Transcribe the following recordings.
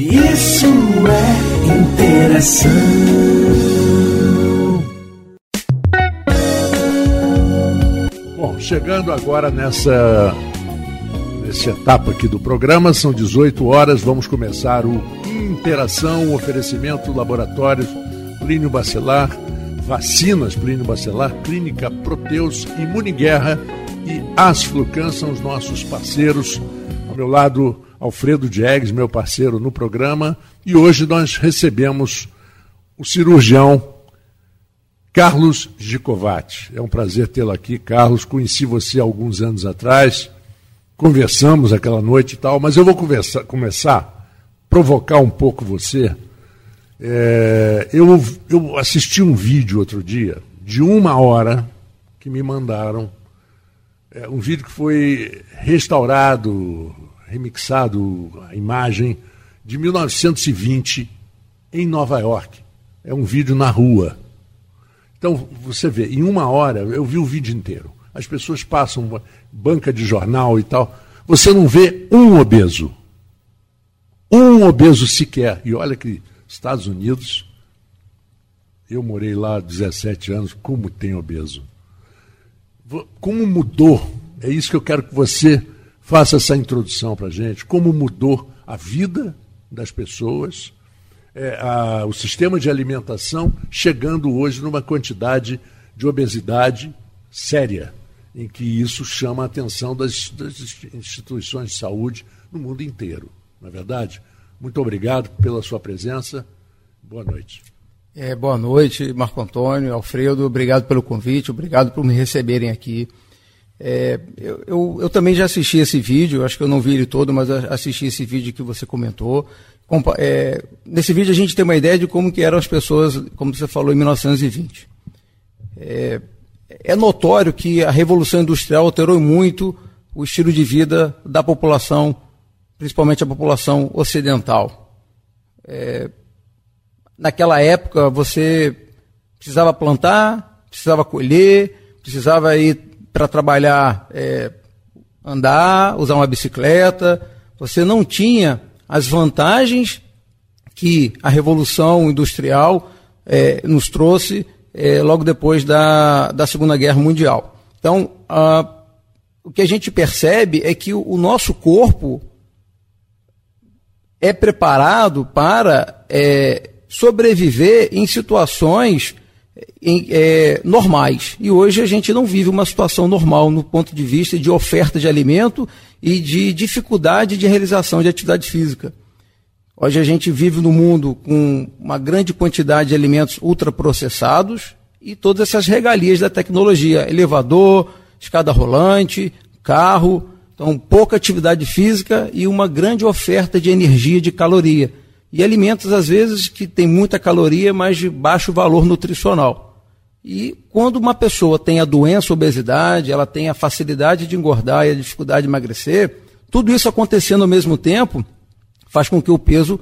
Isso é interação. Bom, chegando agora nessa, nessa etapa aqui do programa, são 18 horas, vamos começar o Interação, oferecimento laboratórios Plínio Bacelar, vacinas Plínio Bacelar, Clínica Proteus, Imuniguerra e Asflucan são os nossos parceiros. Ao meu lado, Alfredo Diegues, meu parceiro no programa, e hoje nós recebemos o cirurgião Carlos Gicovati. É um prazer tê-lo aqui, Carlos. Conheci você alguns anos atrás, conversamos aquela noite e tal, mas eu vou conversar, começar provocar um pouco você. É, eu, eu assisti um vídeo outro dia, de uma hora, que me mandaram. É, um vídeo que foi restaurado, remixado a imagem de 1920 em Nova York. É um vídeo na rua. Então, você vê, em uma hora, eu vi o vídeo inteiro. As pessoas passam banca de jornal e tal. Você não vê um obeso. Um obeso sequer. E olha que Estados Unidos, eu morei lá há 17 anos, como tem obeso. Como mudou? É isso que eu quero que você faça essa introdução para a gente, como mudou a vida das pessoas, é, a, o sistema de alimentação, chegando hoje numa quantidade de obesidade séria, em que isso chama a atenção das, das instituições de saúde no mundo inteiro. Não é verdade? Muito obrigado pela sua presença. Boa noite. É, boa noite, Marco Antônio, Alfredo, obrigado pelo convite, obrigado por me receberem aqui. É, eu, eu, eu, também já assisti esse vídeo, acho que eu não vi ele todo, mas assisti esse vídeo que você comentou. Compa é, nesse vídeo a gente tem uma ideia de como que eram as pessoas, como você falou, em 1920. É, é notório que a Revolução Industrial alterou muito o estilo de vida da população, principalmente a população ocidental. É, naquela época você precisava plantar, precisava colher, precisava ir para trabalhar, é, andar, usar uma bicicleta. Você não tinha as vantagens que a Revolução Industrial é, nos trouxe é, logo depois da, da Segunda Guerra Mundial. Então, a, o que a gente percebe é que o, o nosso corpo é preparado para é, sobreviver em situações é, normais. E hoje a gente não vive uma situação normal no ponto de vista de oferta de alimento e de dificuldade de realização de atividade física. Hoje a gente vive no mundo com uma grande quantidade de alimentos ultraprocessados e todas essas regalias da tecnologia, elevador, escada rolante, carro, então pouca atividade física e uma grande oferta de energia, de caloria e alimentos, às vezes, que têm muita caloria, mas de baixo valor nutricional. E quando uma pessoa tem a doença, a obesidade, ela tem a facilidade de engordar e a dificuldade de emagrecer, tudo isso acontecendo ao mesmo tempo faz com que o peso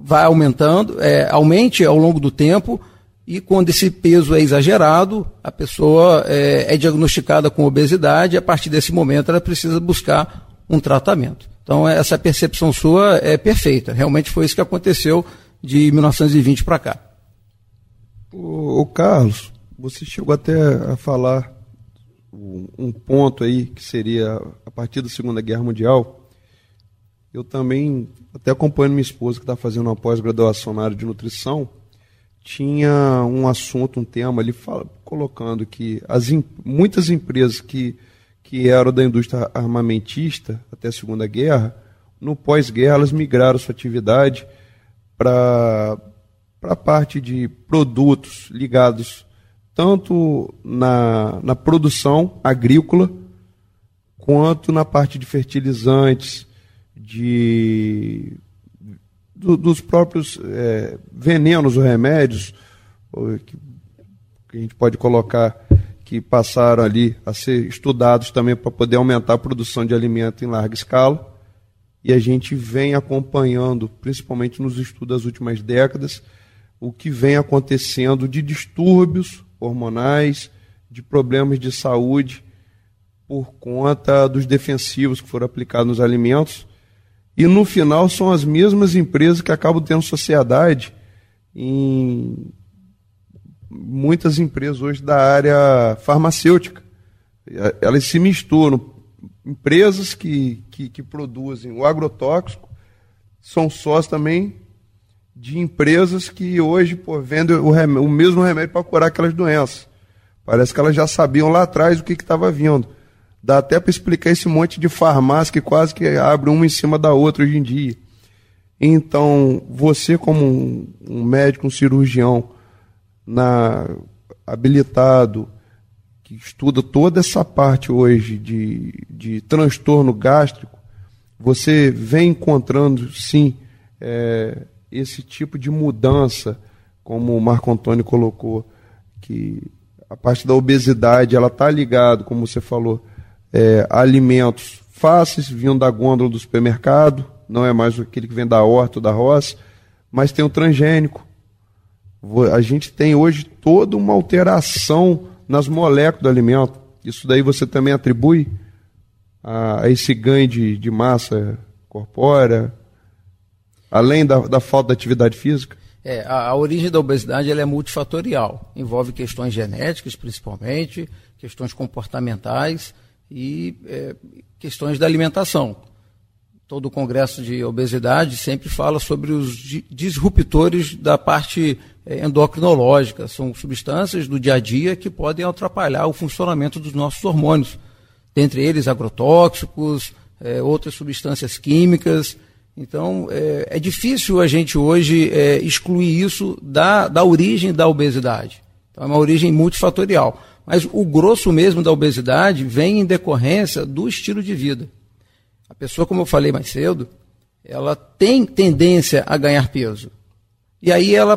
vá aumentando, é, aumente ao longo do tempo, e quando esse peso é exagerado, a pessoa é, é diagnosticada com obesidade, e a partir desse momento ela precisa buscar um tratamento. Então, essa percepção sua é perfeita. Realmente foi isso que aconteceu de 1920 para cá. O, Carlos, você chegou até a falar um ponto aí que seria a partir da Segunda Guerra Mundial. Eu também, até acompanhando minha esposa que está fazendo uma pós-graduação na área de nutrição, tinha um assunto, um tema ali fala, colocando que as, muitas empresas que que eram da indústria armamentista até a Segunda Guerra, no pós-guerra elas migraram sua atividade para a parte de produtos ligados tanto na, na produção agrícola quanto na parte de fertilizantes, de do, dos próprios é, venenos ou remédios que, a gente pode colocar que passaram ali a ser estudados também para poder aumentar a produção de alimento em larga escala. E a gente vem acompanhando, principalmente nos estudos das últimas décadas, o que vem acontecendo de distúrbios hormonais, de problemas de saúde por conta dos defensivos que foram aplicados nos alimentos. E no final são as mesmas empresas que acabam tendo sociedade em muitas empresas hoje da área farmacêutica. Elas se misturam. Empresas que, que, que produzem o agrotóxico são sós também de empresas que hoje pô, vendem o, remédio, o mesmo remédio para curar aquelas doenças. Parece que elas já sabiam lá atrás o que estava vindo. Dá até para explicar esse monte de farmácia que quase que abre uma em cima da outra hoje em dia. Então, você como um, um médico, um cirurgião na, habilitado, que estuda toda essa parte hoje de, de transtorno gástrico, você vem encontrando, sim, é, esse tipo de mudança, como o Marco Antônio colocou, que a parte da obesidade, ela está ligada, como você falou, é, alimentos fáceis, vindo da gôndola do supermercado, não é mais aquele que vem da horta ou da roça, mas tem o transgênico. A gente tem hoje toda uma alteração nas moléculas do alimento. Isso daí você também atribui a, a esse ganho de, de massa corpórea, além da, da falta de atividade física? É, a, a, origem da obesidade ela é multifatorial. Envolve questões genéticas, principalmente, questões comportamentais, e é, questões da alimentação. Todo o congresso de obesidade sempre fala sobre os disruptores da parte endocrinológica. São substâncias do dia a dia que podem atrapalhar o funcionamento dos nossos hormônios. Dentre eles, agrotóxicos, é, outras substâncias químicas. Então, é, é difícil a gente hoje é, excluir isso da, da origem da obesidade. Então, é uma origem multifatorial. Mas o grosso mesmo da obesidade vem em decorrência do estilo de vida. A pessoa, como eu falei mais cedo, ela tem tendência a ganhar peso. E aí ela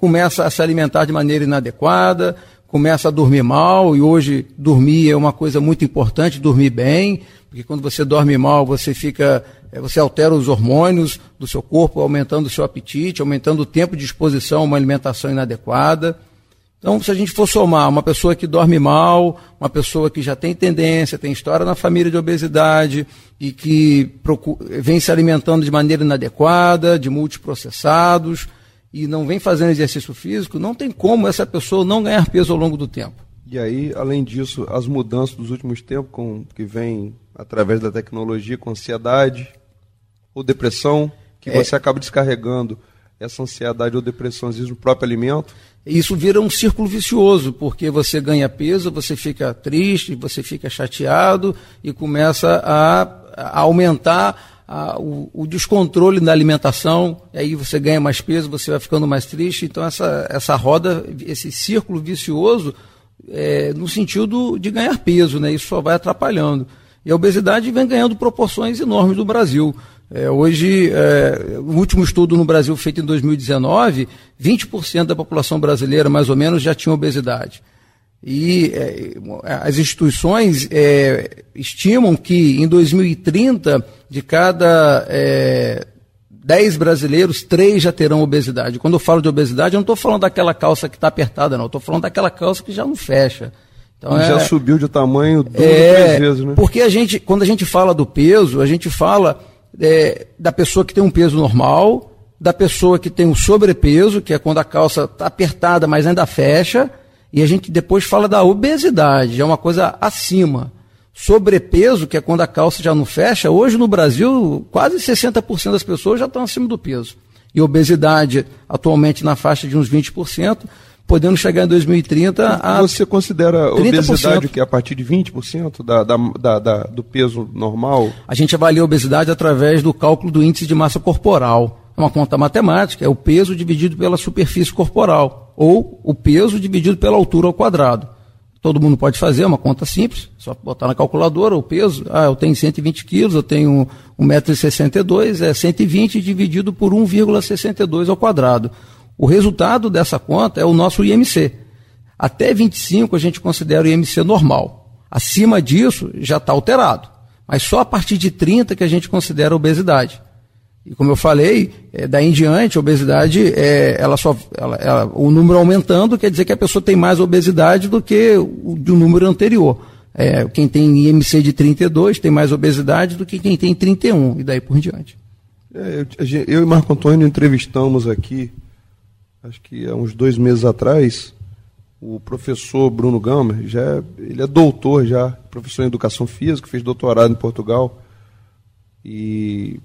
começa a se alimentar de maneira inadequada, começa a dormir mal, e hoje dormir é uma coisa muito importante, dormir bem, porque quando você dorme mal, você fica, eh, você altera os hormônios do seu corpo, aumentando o seu apetite, aumentando o tempo de exposição a uma alimentação inadequada. Então, se a gente for somar uma pessoa que dorme mal, uma pessoa que já tem tendência, tem história na família de obesidade e que procura, vem se alimentando de maneira inadequada, de multiprocessados e não vem fazendo exercício físico, não tem como essa pessoa não ganhar peso ao longo do tempo. E aí, além disso, as mudanças dos últimos tempos, com, que vêm através da tecnologia, com ansiedade ou depressão, que é. você acaba descarregando essa ansiedade ou depressão, às vezes, no próprio alimento. Isso vira um círculo vicioso, porque você ganha peso, você fica triste, você fica chateado e começa a, a aumentar a, o, o, descontrole na alimentação, aí você ganha mais peso, você vai ficando mais triste. Então, essa, essa roda, esse círculo vicioso, é, no sentido de ganhar peso, né? isso só vai atrapalhando. E a obesidade vem ganhando proporções enormes no Brasil. É, hoje, é, o último estudo no Brasil feito em 2019, 20% da população brasileira, mais ou menos, já tinha obesidade. E é, as instituições é, estimam que em 2030, de cada é, 10 brasileiros, 3 já terão obesidade. Quando eu falo de obesidade, eu não estou falando daquela calça que está apertada, não. Estou falando daquela calça que já não fecha. Então, já é, subiu de tamanho duas, é, três vezes, né? Porque a gente, quando a gente fala do peso, a gente fala é, da pessoa que tem um peso normal, da pessoa que tem um sobrepeso, que é quando a calça está apertada, mas ainda fecha, e a gente depois fala da obesidade, é uma coisa acima. Sobrepeso, que é quando a calça já não fecha, hoje no Brasil, quase 60% das pessoas já estão acima do peso. E obesidade, atualmente na faixa de uns 20% podendo chegar em 2030 a. Você considera 30%. obesidade que é a partir de 20% da, da, da, da, do peso normal? A gente avalia a obesidade através do cálculo do índice de massa corporal. Uma conta matemática, é o peso dividido pela superfície corporal, ou o peso dividido pela altura ao quadrado. Todo mundo pode fazer, é uma conta simples, só botar na calculadora o peso. Ah, eu tenho 120 quilos, eu tenho 1,62m, é 120 dividido por 1,62 ao quadrado. O resultado dessa conta é o nosso IMC. Até 25 a gente considera o IMC normal. Acima disso já está alterado. Mas só a partir de 30 que a gente considera obesidade. E como eu falei, é, daí em diante, a obesidade, é, ela só, ela, ela, o número aumentando quer dizer que a pessoa tem mais obesidade do que o, do número anterior. é, quem tem IMC de 32 tem mais obesidade do que quem tem 31, e daí por diante. É, eu, eu, e Marco Antônio entrevistamos aqui, acho que há uns dois meses atrás, o professor Bruno Gama, já, é, ele é doutor já, professor em educação física, fez doutorado em Portugal e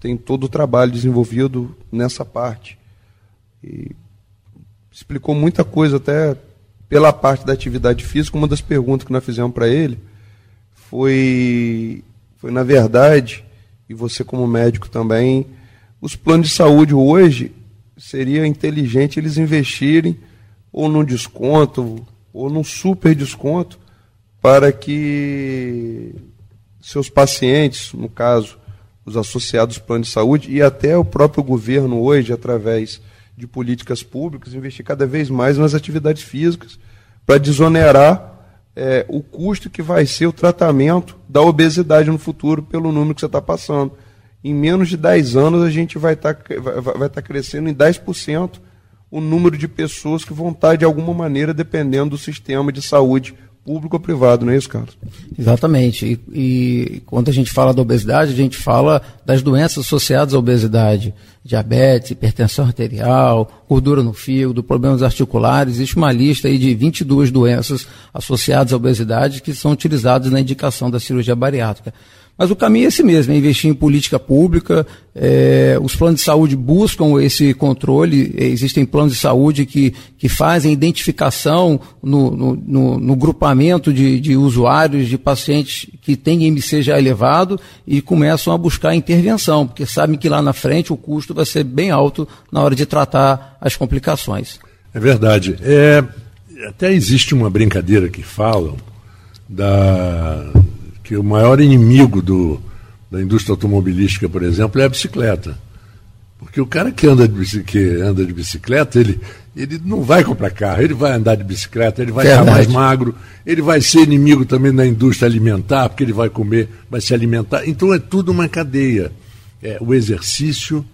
tem todo o trabalho desenvolvido nessa parte. E explicou muita coisa até pela parte da atividade física. Uma das perguntas que nós fizemos para ele foi, foi, na verdade, e você como médico também, os planos de saúde hoje seria inteligente eles investirem ou num desconto ou num super desconto para que seus pacientes, no caso, os associados ao plano de saúde e até o próprio governo hoje, através de políticas públicas, investir cada vez mais nas atividades físicas para desonerar é, o custo que vai ser o tratamento da obesidade no futuro pelo número que você está passando. Em menos de 10 anos, a gente vai estar tá, vai, vai tá crescendo em 10% o número de pessoas que vão estar, de alguma maneira, dependendo do sistema de saúde público ou privado, não é isso, Carlos? Exatamente. E, e, quando a gente fala da obesidade, a gente fala das doenças associadas à obesidade. Diabetes, hipertensão arterial, gordura no fígado, problemas articulares. Existe uma lista aí de 22 doenças associadas à obesidade que são utilizadas na indicação da cirurgia bariátrica. Mas o caminho é esse mesmo, é investir em política pública. É, os planos de saúde buscam esse controle. Existem planos de saúde que, que fazem identificação no, no, no, no grupamento de, de, usuários, de pacientes que têm IMC já elevado e começam a buscar intervenção, porque sabem que lá na frente o custo vai ser bem alto na hora de tratar as complicações. É verdade. É, até existe uma brincadeira que falam da que o maior inimigo do, da indústria automobilística, por exemplo, é a bicicleta. Porque o cara que anda de bicicleta, anda de bicicleta ele, ele não vai comprar carro, ele vai andar de bicicleta, ele vai Verdade. ficar mais magro, ele vai ser inimigo também da indústria alimentar, porque ele vai comer, vai se alimentar. Então é tudo uma cadeia. É, o exercício,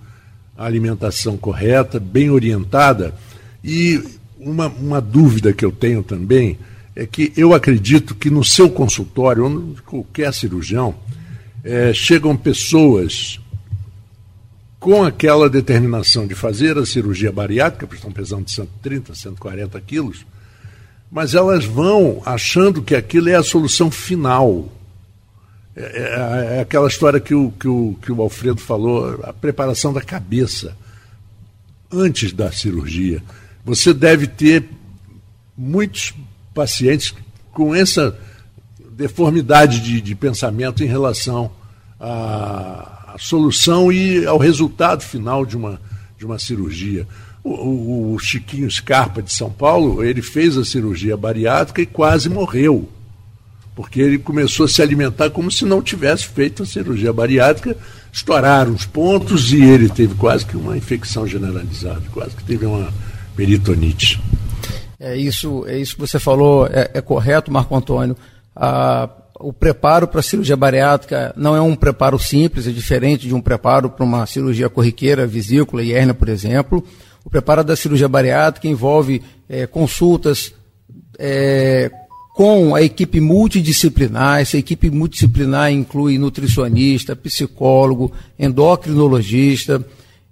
a alimentação correta, bem orientada. E uma, uma dúvida que eu tenho também é que eu acredito que no seu consultório, ou qualquer cirurgião, é, chegam pessoas com aquela determinação de fazer a cirurgia bariátrica, porque estão pesando 130, 140 quilos, mas elas vão achando que aquilo é a solução final. É, é, é aquela história que o, que, o, que o Alfredo falou, a preparação da cabeça antes da cirurgia. Você deve ter muitos pacientes com essa deformidade de, de pensamento em relação à, à, solução e ao resultado final de uma, de uma cirurgia. O, o, o, Chiquinho Scarpa de São Paulo, ele fez a cirurgia bariátrica e quase morreu, porque ele começou a se alimentar como se não tivesse feito a cirurgia bariátrica, estouraram os pontos e ele teve quase que uma infecção generalizada, quase que teve uma peritonite. É isso, é isso que você falou, é, é correto, Marco Antônio. Ah, o preparo para a cirurgia bariátrica não é um preparo simples, é diferente de um preparo para uma cirurgia corriqueira, vesícula e hérnia, por exemplo. O preparo da cirurgia bariátrica envolve é, consultas é, com a equipe multidisciplinar. Essa equipe multidisciplinar inclui nutricionista, psicólogo, endocrinologista,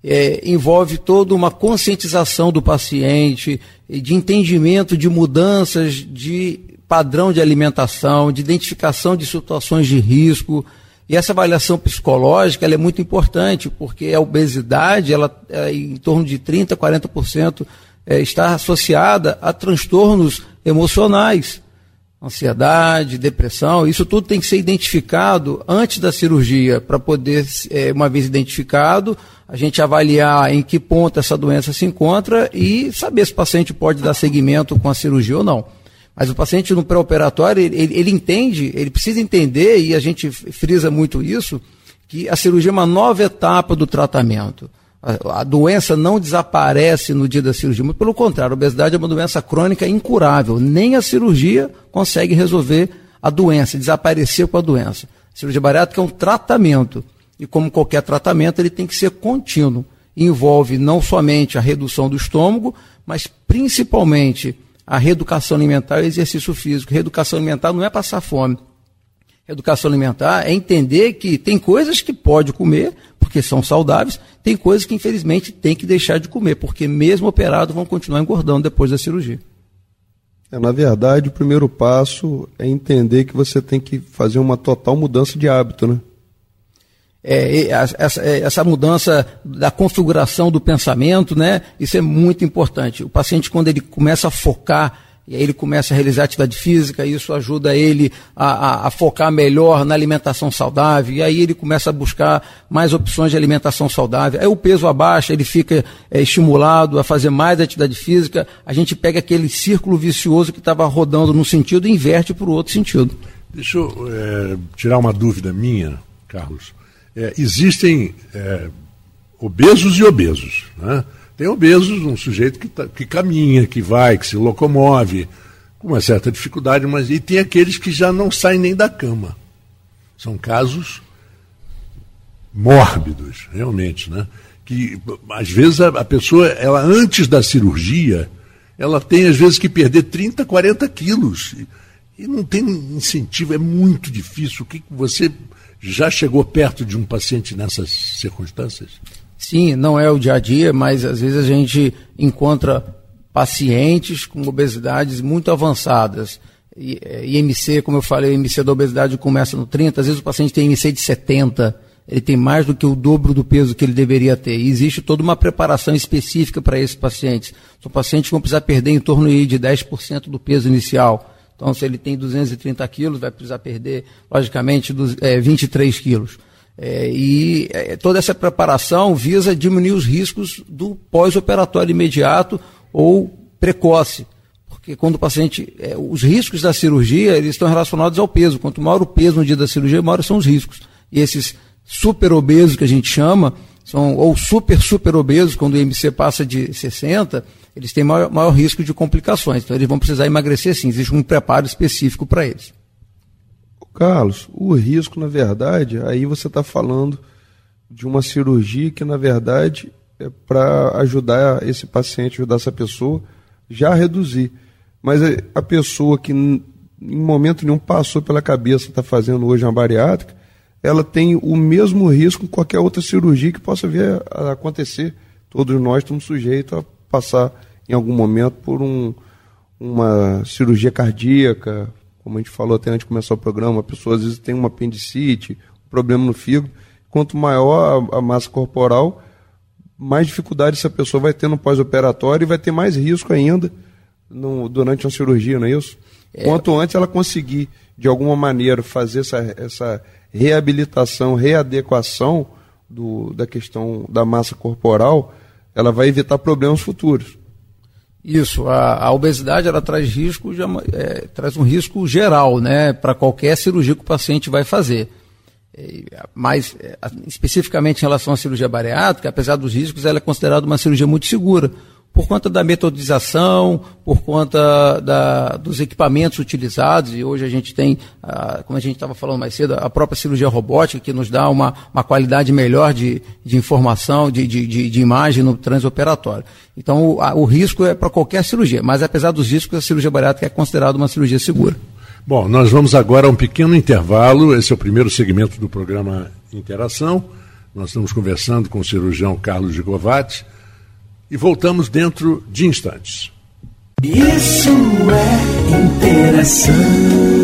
é, envolve toda uma conscientização do paciente, de entendimento de mudanças de padrão de alimentação, de identificação de situações de risco. E essa avaliação psicológica é muito importante, porque a obesidade, ela, é, em torno de 30%, 40%, é, está associada a transtornos emocionais ansiedade, depressão, isso tudo tem que ser identificado antes da cirurgia, para poder, é, uma vez identificado, a gente avaliar em que ponto essa doença se encontra e saber se o paciente pode dar seguimento com a cirurgia ou não. Mas o paciente no pré-operatório, ele, ele, ele entende, ele precisa entender, e a gente frisa muito isso, que a cirurgia é uma nova etapa do tratamento. A, doença não desaparece no dia da cirurgia, muito pelo contrário, a obesidade é uma doença crônica incurável. Nem a cirurgia consegue resolver a doença, desaparecer com a doença. A cirurgia bariátrica é um tratamento. E como qualquer tratamento, ele tem que ser contínuo. Envolve não somente a redução do estômago, mas principalmente a reeducação alimentar e exercício físico. Reeducação alimentar não é passar fome. Educação alimentar é entender que tem coisas que pode comer, porque são saudáveis, tem coisas que infelizmente tem que deixar de comer, porque mesmo operado vão continuar engordando depois da cirurgia. É, na verdade, o primeiro passo é entender que você tem que fazer uma total mudança de hábito, né? É, essa, é, essa, mudança da configuração do pensamento, né? Isso é muito importante. O paciente, quando ele começa a focar e aí ele começa a realizar atividade física, isso ajuda ele a, a, a, focar melhor na alimentação saudável, e aí ele começa a buscar mais opções de alimentação saudável. Aí o peso abaixa, ele fica é, estimulado a fazer mais atividade física, a gente pega aquele círculo vicioso que estava rodando num sentido e inverte para o outro sentido. Deixa eu é, tirar uma dúvida minha, Carlos. É, existem é, obesos e obesos, né? Tem obesos, um sujeito que, tá, que caminha, que vai, que se locomove, com uma certa dificuldade, mas e tem aqueles que já não saem nem da cama. São casos mórbidos, realmente, né? Que às vezes a, a pessoa, ela antes da cirurgia, ela tem às vezes que perder 30, 40 quilos. E, e não tem incentivo, é muito difícil. O que você já chegou perto de um paciente nessas circunstâncias? Sim, não é o dia a dia, mas às vezes a gente encontra pacientes com obesidades muito avançadas. IMC, é, como eu falei, o IMC da obesidade começa no 30, às vezes o paciente tem IMC de 70, ele tem mais do que o dobro do peso que ele deveria ter. E existe toda uma preparação específica para esses pacientes. São pacientes que vão precisar perder em torno de 10% do peso inicial. Então, se ele tem 230 quilos, vai precisar perder, logicamente, é, 23 quilos. É, e é, toda essa preparação visa diminuir os riscos do pós-operatório imediato ou precoce. Porque quando o paciente. É, os riscos da cirurgia eles estão relacionados ao peso. Quanto maior o peso no dia da cirurgia, maior são os riscos. E esses super obesos que a gente chama, são, ou super, super obesos, quando o IMC passa de 60, eles têm maior, maior risco de complicações. Então eles vão precisar emagrecer sim. Existe um preparo específico para eles. Carlos, o risco, na verdade, aí você está falando de uma cirurgia que, na verdade, é para ajudar esse paciente, ajudar essa pessoa já a reduzir. Mas a pessoa que em momento nenhum passou pela cabeça, está fazendo hoje uma bariátrica, ela tem o mesmo risco que qualquer outra cirurgia que possa vir a acontecer. Todos nós estamos sujeitos a passar em algum momento por um, uma cirurgia cardíaca, como a gente falou até antes de começar o programa, a pessoa às vezes tem uma apendicite, um problema no fígado. Quanto maior a, a massa corporal, mais dificuldade essa pessoa vai ter no pós-operatório e vai ter mais risco ainda no, durante uma cirurgia, não é isso? É. Quanto antes ela conseguir, de alguma maneira, fazer essa, essa reabilitação, readequação do, da questão da massa corporal, ela vai evitar problemas futuros. Isso, a, a, obesidade ela traz risco, é, traz um risco geral, né, para qualquer cirurgia que o paciente vai fazer. É, mas, é, especificamente em relação à cirurgia bariátrica, apesar dos riscos, ela é considerada uma cirurgia muito segura por conta da metodização, por conta da, dos equipamentos utilizados, e hoje a gente tem, ah, como a gente estava falando mais cedo, a própria cirurgia robótica, que nos dá uma, uma qualidade melhor de, de informação, de, de, de, imagem no transoperatório. Então, o, a, o risco é para qualquer cirurgia, mas apesar dos riscos, a cirurgia bariátrica é considerada uma cirurgia segura. Bom, nós vamos agora a um pequeno intervalo, esse é o primeiro segmento do programa Interação. Nós estamos conversando com o cirurgião Carlos Gigovati e voltamos dentro de instantes. Isso é interação.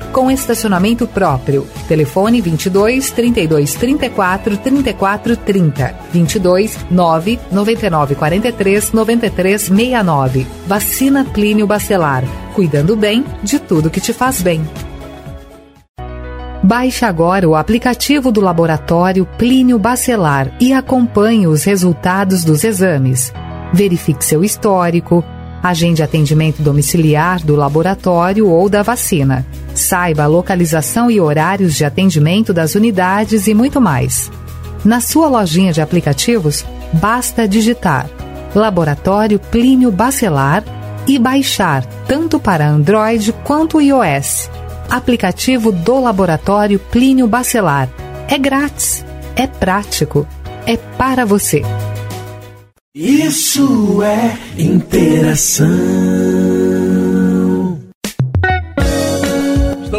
com estacionamento próprio. Telefone 22 32 34 34 30. 22 9 99 43 93 69. Vacina Plínio Bacelar. Cuidando bem de tudo que te faz bem. Baixe agora o aplicativo do laboratório Plínio Bacelar e acompanhe os resultados dos exames. Verifique seu histórico Agende atendimento domiciliar do laboratório ou da vacina. Saiba a localização e horários de atendimento das unidades e muito mais. Na sua lojinha de aplicativos, basta digitar Laboratório Plínio Bacelar e baixar tanto para Android quanto iOS. Aplicativo do Laboratório Plínio Bacelar. É grátis, é prático, é para você. Isso é interação.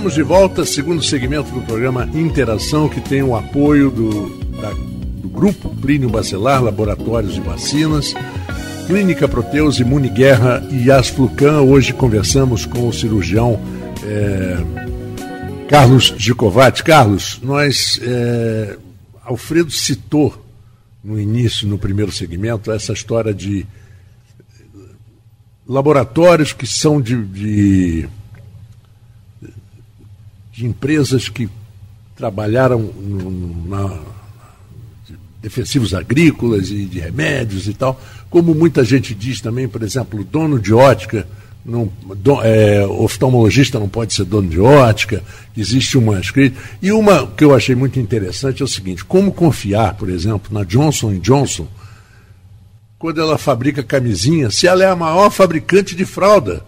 Estamos de volta, segundo segmento do programa Interação, que tem o apoio do, da, do Grupo Plínio Bacelar, Laboratórios de Vacinas, Clínica Proteus, Imune Guerra e Asflucan. Hoje conversamos com o cirurgião é, Carlos Gicovati. Carlos, nós. É, Alfredo citou no início, no primeiro segmento, essa história de laboratórios que são de, de, de empresas que trabalharam na de defensivos agrícolas e de remédios e tal, como muita gente diz também, por exemplo, dono de ótica não, do, é, oftalmologista não pode ser dono de ótica, existe uma escrita. E uma que eu achei muito interessante é o seguinte: como confiar, por exemplo, na Johnson Johnson, quando ela fabrica camisinha, se ela é a maior fabricante de fralda?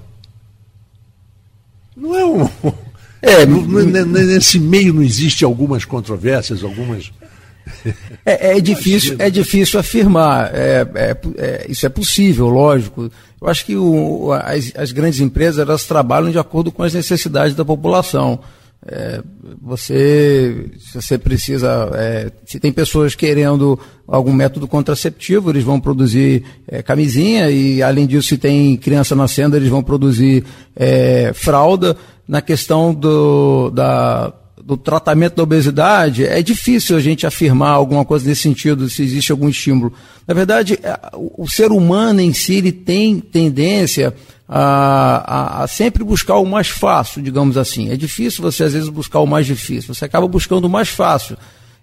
Não é um. É, nesse meio não existe algumas controvérsias, algumas. É, é difícil, é difícil afirmar. É, é, é, isso é possível, lógico. Eu acho que o, as, as, grandes empresas elas trabalham de acordo com as necessidades da população. É, você, se você precisa, é, se tem pessoas querendo algum método contraceptivo, eles vão produzir é, camisinha e, além disso, se tem criança nascendo, eles vão produzir é, fralda. Na questão do, da, do tratamento da obesidade, é difícil a gente afirmar alguma coisa nesse sentido, se existe algum estímulo. Na verdade, é, o ser humano em si ele tem tendência a, a, a, sempre buscar o mais fácil, digamos assim. É difícil você, às vezes, buscar o mais difícil. Você acaba buscando o mais fácil.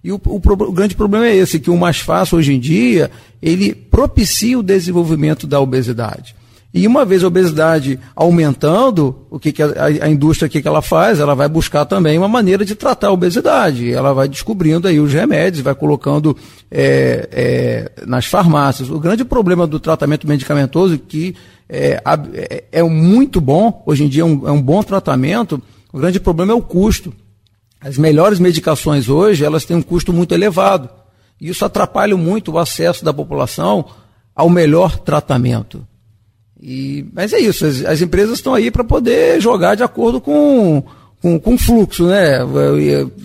E o, o, o grande problema é esse, que o mais fácil, hoje em dia, ele propicia o desenvolvimento da obesidade. E uma vez a obesidade aumentando, o que, que a, a, indústria que, que ela faz? Ela vai buscar também uma maneira de tratar a obesidade. Ela vai descobrindo aí os remédios, vai colocando é, é, nas farmácias. O grande problema do tratamento medicamentoso, que é, é, é muito bom, hoje em dia é um, é um bom tratamento, o grande problema é o custo. As melhores medicações hoje, elas têm um custo muito elevado. E isso atrapalha muito o acesso da população ao melhor tratamento. E, mas é isso, as, as empresas estão aí para poder jogar de acordo com, com, com fluxo, né?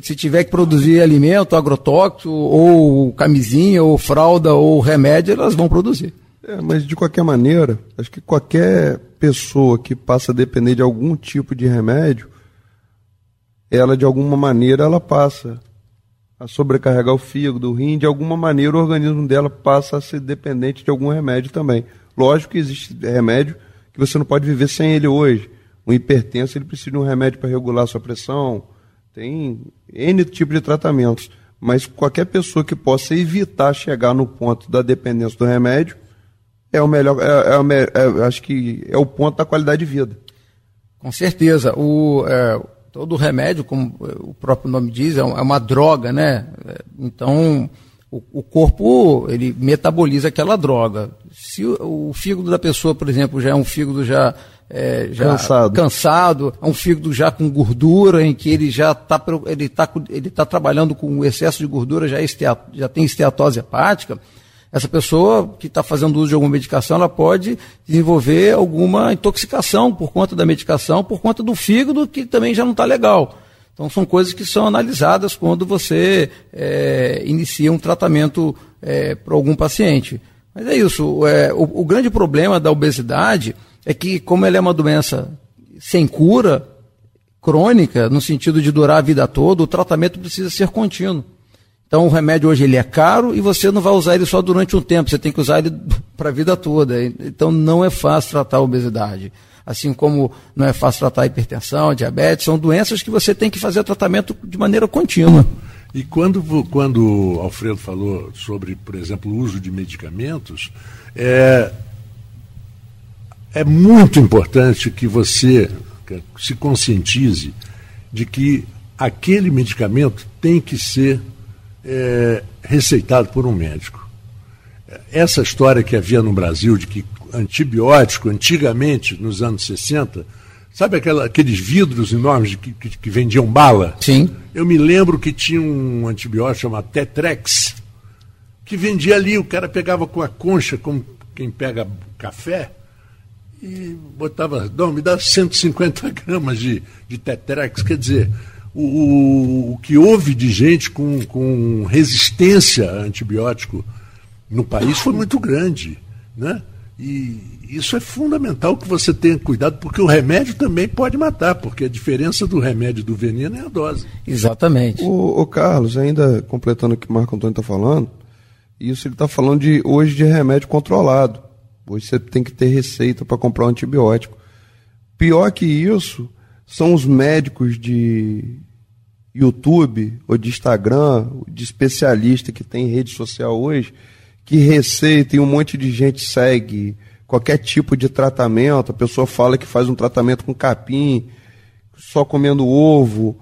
Se tiver que produzir alimento, agrotóxico, ou camisinha, ou fralda, ou remédio, elas vão produzir. É, mas de qualquer maneira, acho que qualquer pessoa que passa a depender de algum tipo de remédio, ela de alguma maneira ela passa a sobrecarregar o fígado, o rim, de alguma maneira o organismo dela passa a ser dependente de algum remédio também. Lógico que existe remédio que você não pode viver sem ele hoje. O hipertenso ele precisa de um remédio para regular a sua pressão, tem N tipo de tratamentos, mas qualquer pessoa que possa evitar chegar no ponto da dependência do remédio é o melhor, é, é, é acho que é o ponto da qualidade de vida. Com certeza. O, é, todo remédio, como o próprio nome diz, é, é uma droga, né? Então, o, o, corpo, ele metaboliza aquela droga. Se o, o, fígado da pessoa, por exemplo, já é um fígado já, é, já cansado. cansado, é um fígado já com gordura, em que ele já está ele tá, ele tá trabalhando com o excesso de gordura, já, é já tem esteatose hepática, essa pessoa que está fazendo uso de alguma medicação, ela pode desenvolver alguma intoxicação por conta da medicação, por conta do fígado, que também já não está legal. Então, são coisas que são analisadas quando você é, inicia um tratamento é, para algum paciente. Mas é isso. É, o, o, grande problema da obesidade é que, como ela é uma doença sem cura, crônica, no sentido de durar a vida toda, o tratamento precisa ser contínuo. Então o remédio hoje ele é caro e você não vai usar ele só durante um tempo, você tem que usar ele para a vida toda. Então não é fácil tratar a obesidade. Assim como não é fácil tratar a hipertensão, a diabetes, são doenças que você tem que fazer tratamento de maneira contínua. E quando, quando Alfredo falou sobre, por exemplo, o uso de medicamentos, é, é muito importante que você se conscientize de que aquele medicamento tem que ser é, receitado por um médico. Essa história que havia no Brasil de que antibiótico, antigamente, nos anos 60, sabe aquela, aqueles vidros enormes que, que, que, vendiam bala? Sim. Eu me lembro que tinha um antibiótico chamado Tetrex, que vendia ali, o cara pegava com a concha, como quem pega café, e botava, não, me dá 150 gramas de, de Tetrex, quer dizer, o, o, que houve de gente com, com resistência a antibiótico no país foi muito grande. Né? E isso é fundamental que você tenha cuidado, porque o remédio também pode matar, porque a diferença do remédio e do veneno é a dose. Exatamente. O, o Carlos, ainda completando o que o Marco Antônio está falando, isso ele está falando de hoje de remédio controlado. Hoje você tem que ter receita para comprar um antibiótico. Pior que isso, são os médicos de YouTube ou de Instagram, de especialista que tem rede social hoje, que receita e um monte de gente segue qualquer tipo de tratamento. A pessoa fala que faz um tratamento com capim, só comendo ovo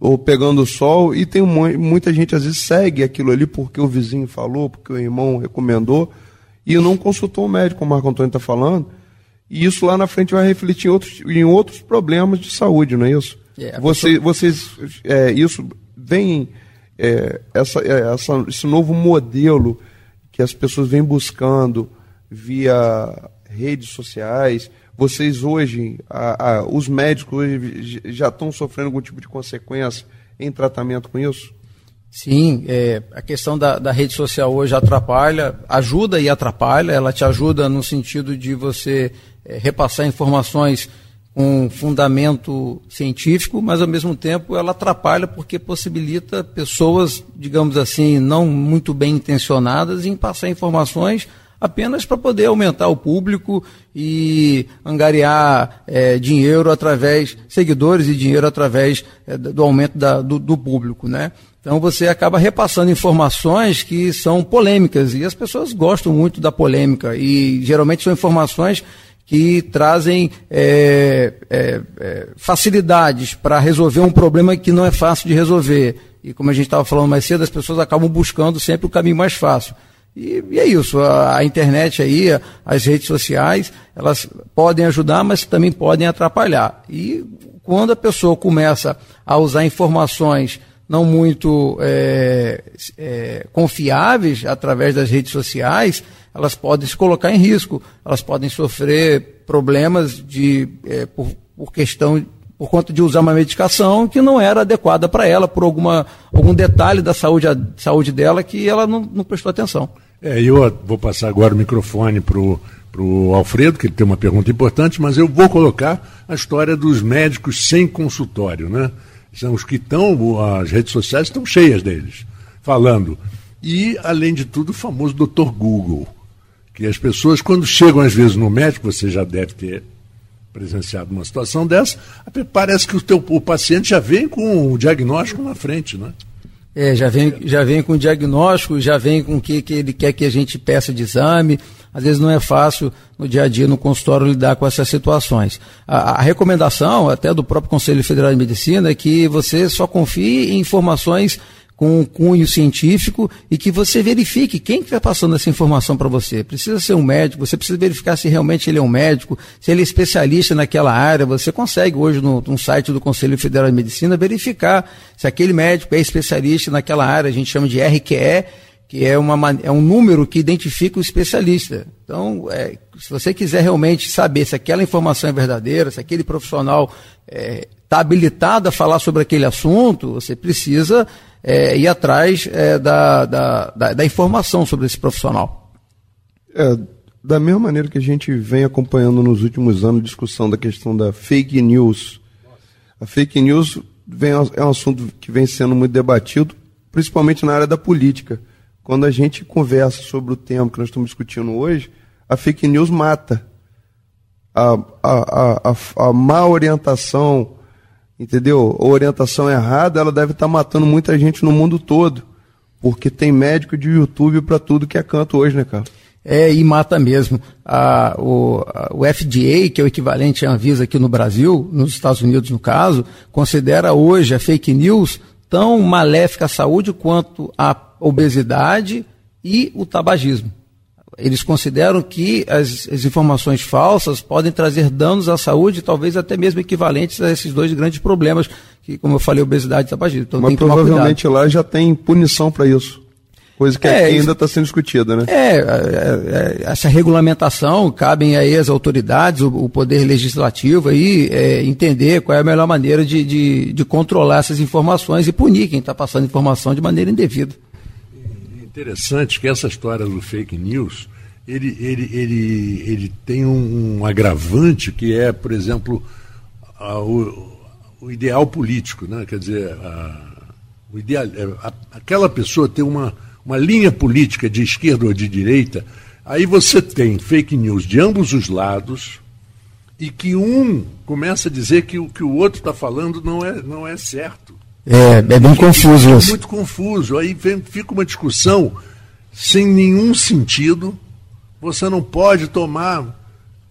ou pegando sol, e tem muita gente às vezes segue aquilo ali porque o vizinho falou, porque o irmão recomendou, e não consultou o médico, como o Marco Antônio está falando. E isso lá na frente vai refletir em outros, em outros problemas de saúde, não é isso? É, Você, vocês, é, isso vem, é, essa, é, essa, esse novo modelo que as pessoas vêm buscando via redes sociais. Vocês hoje, a, a, os médicos hoje já estão sofrendo algum tipo de consequência em tratamento com isso? Sim, é, a questão da, da, rede social hoje atrapalha, ajuda e atrapalha. Ela te ajuda no sentido de você é, repassar informações um fundamento científico, mas ao mesmo tempo ela atrapalha porque possibilita pessoas, digamos assim, não muito bem intencionadas em passar informações apenas para poder aumentar o público e angariar é, dinheiro através, seguidores e dinheiro através é, do aumento da, do, do público, né? Então você acaba repassando informações que são polêmicas e as pessoas gostam muito da polêmica e geralmente são informações que trazem é, é, é, facilidades para resolver um problema que não é fácil de resolver. E como a gente estava falando mais cedo, as pessoas acabam buscando sempre o caminho mais fácil. E, e é isso, a, a, internet aí, as redes sociais, elas podem ajudar, mas também podem atrapalhar. E quando a pessoa começa a usar informações não muito é, é, confiáveis através das redes sociais, elas podem se colocar em risco, elas podem sofrer problemas de, é, por, por questão por conta de usar uma medicação que não era adequada para ela, por alguma, algum detalhe da saúde, saúde dela que ela não, não prestou atenção. É, eu vou passar agora o microfone para o Alfredo, que ele tem uma pergunta importante, mas eu vou colocar a história dos médicos sem consultório, né? São os que estão, as redes sociais estão cheias deles, falando. E, além de tudo, o famoso doutor Google que as pessoas, quando chegam às vezes no médico, você já deve ter presenciado uma situação dessa, parece que o, teu, o paciente já vem com o diagnóstico na frente, né? É, já vem, já vem com diagnóstico, já vem com o que, que ele quer que a gente peça de exame. Às vezes não é fácil no dia a dia no consultório lidar com essas situações. A, a recomendação, até do próprio Conselho Federal de Medicina, é que você só confie em informações com um cunho científico e que você verifique quem está passando essa informação para você. Precisa ser um médico, você precisa verificar se realmente ele é um médico, se ele é especialista naquela área. Você consegue hoje no, no site do Conselho Federal de Medicina verificar se aquele médico é especialista naquela área. A gente chama de RQE, que é, uma, é um número que identifica o especialista. Então, é, se você quiser realmente saber se aquela informação é verdadeira, se aquele profissional está é, tá habilitado a falar sobre aquele assunto, você precisa é, ir atrás é, da, da, da, da, informação sobre esse profissional. É, da mesma maneira que a gente vem acompanhando nos últimos anos a discussão da questão da fake news. A fake news vem, é um assunto que vem sendo muito debatido, principalmente na área da política. Quando a gente conversa sobre o tema que nós estamos discutindo hoje, a fake news mata. A, a, a, a, a má orientação, entendeu? A orientação errada, ela deve estar tá matando muita gente no mundo todo. Porque tem médico de YouTube para tudo que é canto hoje, né, cara? É, e mata mesmo. A, o, a, o FDA, que é o equivalente à Anvisa aqui no Brasil, nos Estados Unidos no caso, considera hoje a fake news tão maléfica à saúde quanto a obesidade e o tabagismo eles consideram que as, as, informações falsas podem trazer danos à saúde, talvez até mesmo equivalentes a esses dois grandes problemas, que, como eu falei, obesidade e tabagismo. Então, Mas provavelmente lá já tem punição para isso. Coisa que é, ainda está sendo discutida, né? É, é, é, essa regulamentação, cabem aí as autoridades, o, o poder legislativo aí, é, entender qual é a melhor maneira de, de, de controlar essas informações e punir quem está passando informação de maneira indevida interessante que essa história do fake news, ele, ele, ele, ele tem um, um agravante que é, por exemplo, a, o, o, ideal político, né? Quer dizer, a, o ideal, é, a, aquela pessoa tem uma, uma linha política de esquerda ou de direita, aí você tem fake news de ambos os lados e que um começa a dizer que o que o outro está falando não é, não é certo. É, é bem confuso isso. É muito confuso. Aí vem, fica uma discussão sem nenhum sentido. Você não pode tomar.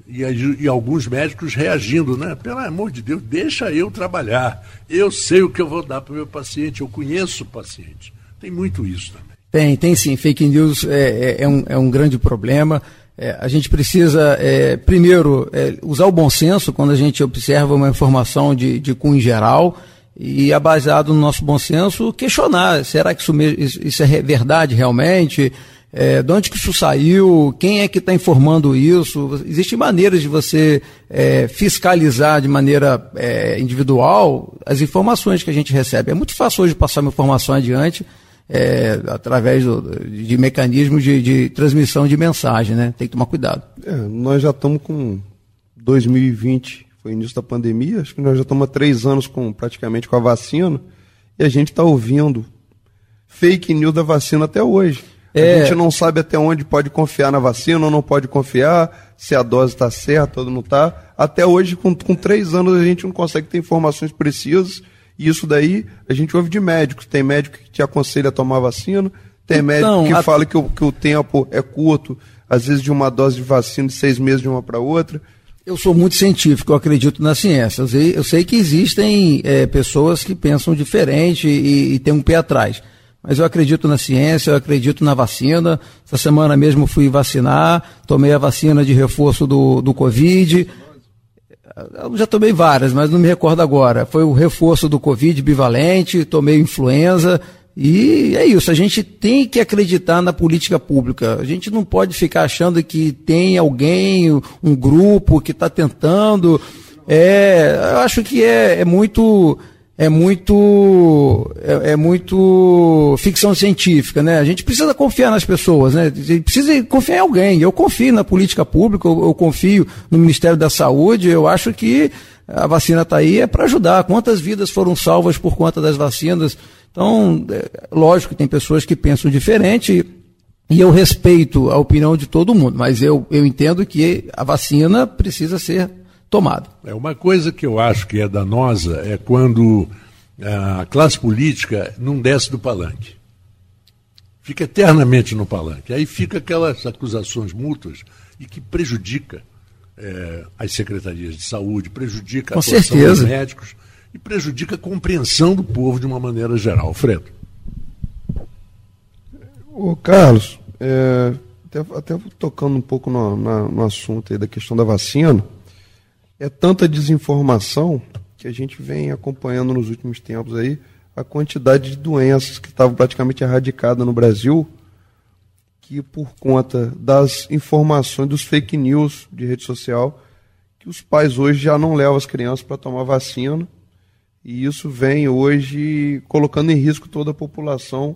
E, e, alguns médicos reagindo, né? Pelo amor de Deus, deixa eu trabalhar. Eu sei o que eu vou dar para o meu paciente, eu conheço o paciente. Tem muito isso também. Tem, tem sim. Fake news é, é, é um, é um grande problema. É, a gente precisa, é, primeiro, é, usar o bom senso quando a gente observa uma informação de, de cunho geral e é baseado no nosso bom senso, questionar, será que isso, isso é verdade realmente? É, de onde que isso saiu? Quem é que está informando isso? Existem maneiras de você é, fiscalizar de maneira é, individual as informações que a gente recebe. É muito fácil hoje passar uma informação adiante é, através do, de mecanismos de, de, transmissão de mensagem, né? Tem que tomar cuidado. É, nós já estamos com 2020 foi início da pandemia, acho que nós já estamos há três anos com, praticamente com a vacina, e a gente está ouvindo fake news da vacina até hoje. É... A gente não sabe até onde pode confiar na vacina ou não pode confiar, se a dose está certa ou não está. Até hoje, com, com três anos, a gente não consegue ter informações precisas. E isso daí a gente ouve de médicos. Tem médico que te aconselha a tomar vacina, tem então, médico que a... fala que o, que o tempo é curto, às vezes de uma dose de vacina de seis meses de uma para outra. Eu sou muito científico, eu acredito na ciência. Eu sei, eu sei que existem é, pessoas que pensam diferente e, e têm um pé atrás. Mas eu acredito na ciência, eu acredito na vacina. Essa semana mesmo fui vacinar, tomei a vacina de reforço do, do Covid. Eu já tomei várias, mas não me recordo agora. Foi o reforço do Covid bivalente, tomei influenza, e é isso, a gente tem que acreditar na política pública. A gente não pode ficar achando que tem alguém, um grupo que está tentando. É, eu acho que é, é muito. É muito, é, é, muito ficção científica, né? A gente precisa confiar nas pessoas, né? A gente precisa confiar em alguém. Eu confio na política pública, eu, eu confio no Ministério da Saúde. Eu acho que a vacina está aí é para ajudar. Quantas vidas foram salvas por conta das vacinas? Então, é, lógico que tem pessoas que pensam diferente e eu respeito a opinião de todo mundo, mas eu, eu entendo que a vacina precisa ser tomado. É uma coisa que eu acho que é danosa é quando a classe política não desce do palanque. Fica eternamente no palanque. Aí fica aquelas acusações mútuas e que prejudica é, as secretarias de saúde, prejudica Com a atuação certeza. dos médicos e prejudica a compreensão do povo de uma maneira geral. Fredo. Ô, Carlos, é, até, até tocando um pouco no, na, no assunto aí da questão da vacina, é tanta desinformação que a gente vem acompanhando nos últimos tempos aí a quantidade de doenças que estavam praticamente erradicadas no Brasil, que por conta das informações, dos fake news de rede social, que os pais hoje já não levam as crianças para tomar vacina, e isso vem hoje colocando em risco toda a população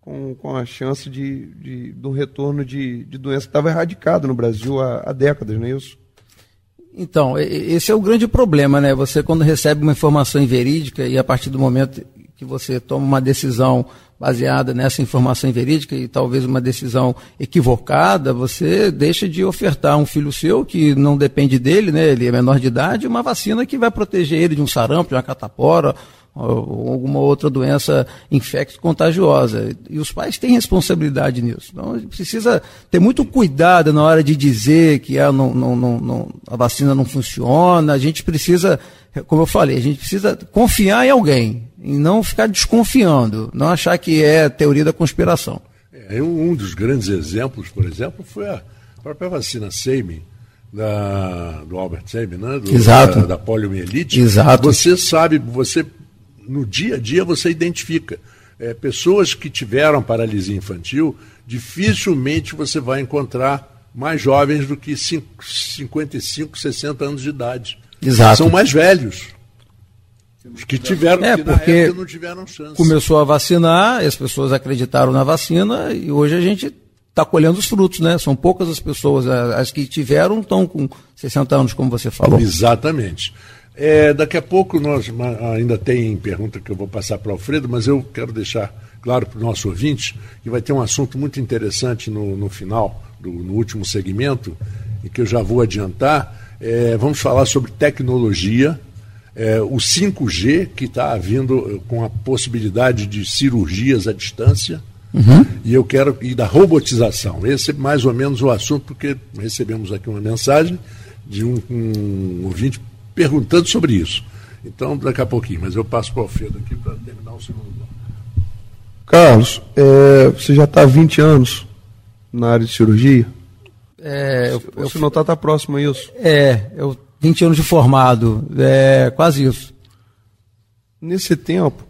com, com a chance de, de, de um retorno de, de doença que estava erradicada no Brasil há, há décadas, não é isso? Então, esse é o grande problema, né? Você quando recebe uma informação inverídica e a partir do momento que você toma uma decisão baseada nessa informação inverídica e talvez uma decisão equivocada, você deixa de ofertar a um filho seu que não depende dele, né? Ele é menor de idade, uma vacina que vai proteger ele de um sarampo, de uma catapora, ou alguma outra doença infecto-contagiosa. E os pais têm responsabilidade nisso. Então, a gente precisa ter muito cuidado na hora de dizer que a, não, não, não, a vacina não funciona. A gente precisa, como eu falei, a gente precisa confiar em alguém e não ficar desconfiando, não achar que é teoria da conspiração. É, um dos grandes exemplos, por exemplo, foi a própria vacina Seymour, da, do Albert Seymour, né? Do, Exato. Da, da poliomielite. Exato. Você sabe, você no dia a dia você identifica. É, pessoas que tiveram paralisia infantil, dificilmente você vai encontrar mais jovens do que 5, 55, 60 anos de idade. Exato. São mais velhos. Os que tiveram, É, que porque não tiveram chance. Começou a vacinar, as pessoas acreditaram na vacina e hoje a gente está colhendo os frutos, né? São poucas as pessoas, as que tiveram estão com 60 anos, como você falou. Exatamente. É, daqui a pouco nós ainda tem pergunta que eu vou passar para o Alfredo, mas eu quero deixar claro para o nosso ouvinte que vai ter um assunto muito interessante no, no final, do, no último segmento, e que eu já vou adiantar. É, vamos falar sobre tecnologia, é, o 5G, que está vindo com a possibilidade de cirurgias à distância. Uhum. E eu quero e da robotização. Esse é mais ou menos o assunto, porque recebemos aqui uma mensagem de um, um ouvinte perguntando sobre isso. Então, daqui a pouquinho, mas eu passo para o Alfredo aqui para terminar o segundo bloco. Carlos, é, você já está há 20 anos na área de cirurgia? É, eu, você não está tá próximo a isso? É, eu 20 anos de formado, é quase isso. Nesse tempo,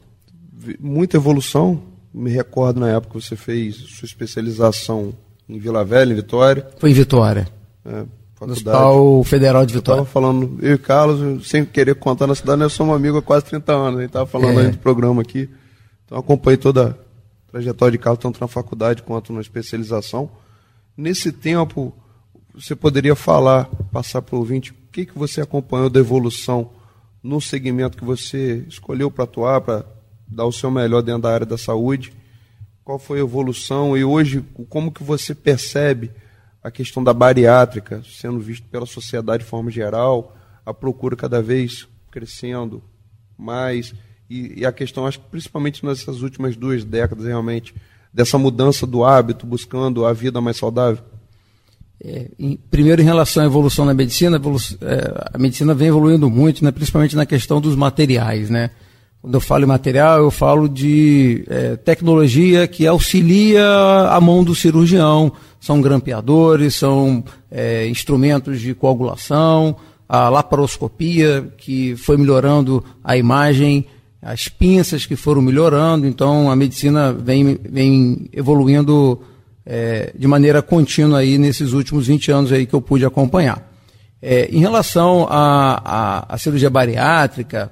muita evolução. Me recordo na época que você fez sua especialização em Vila Velha, em Vitória. Foi em Vitória. É, no Hospital Federal de Vitória. Eu estava falando, eu e Carlos, sem querer contar na cidade, nós somos amigos há quase 30 anos. A gente estava falando é. aí do programa aqui. Então acompanhei toda a trajetória de Carlos, tanto na faculdade quanto na especialização. Nesse tempo, você poderia falar, passar para o ouvinte, o que, que você acompanhou da evolução no segmento que você escolheu para atuar, para dar o seu melhor dentro da área da saúde? Qual foi a evolução e hoje como que você percebe a questão da bariátrica sendo visto pela sociedade de forma geral, a procura cada vez crescendo mais e, e a questão, acho que principalmente nessas últimas duas décadas realmente, dessa mudança do hábito, buscando a vida mais saudável? É, em, primeiro, em relação à evolução da medicina, a, é, a medicina vem evoluindo muito, né, principalmente na questão dos materiais. Né? Quando eu falo em material, eu falo de é, tecnologia que auxilia a mão do cirurgião. São grampeadores, são é, instrumentos de coagulação, a laparoscopia, que foi melhorando a imagem, as pinças que foram melhorando. Então, a medicina vem, vem evoluindo é, de maneira contínua aí nesses últimos 20 anos aí que eu pude acompanhar. É, em relação à cirurgia bariátrica,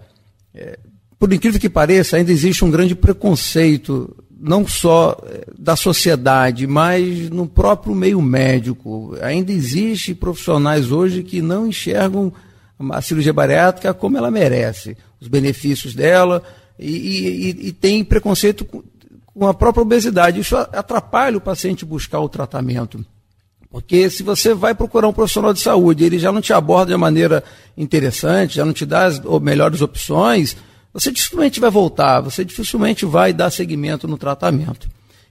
é, por incrível que pareça, ainda existe um grande preconceito, não só da sociedade, mas no próprio meio médico. Ainda existe profissionais hoje que não enxergam a cirurgia bariátrica como ela merece, os benefícios dela, e, e, e tem preconceito com, com a própria obesidade. Isso atrapalha o paciente buscar o tratamento. Porque se você vai procurar um profissional de saúde, ele já não te aborda de maneira interessante, já não te dá as melhores opções, você dificilmente vai voltar, você dificilmente vai dar seguimento no tratamento.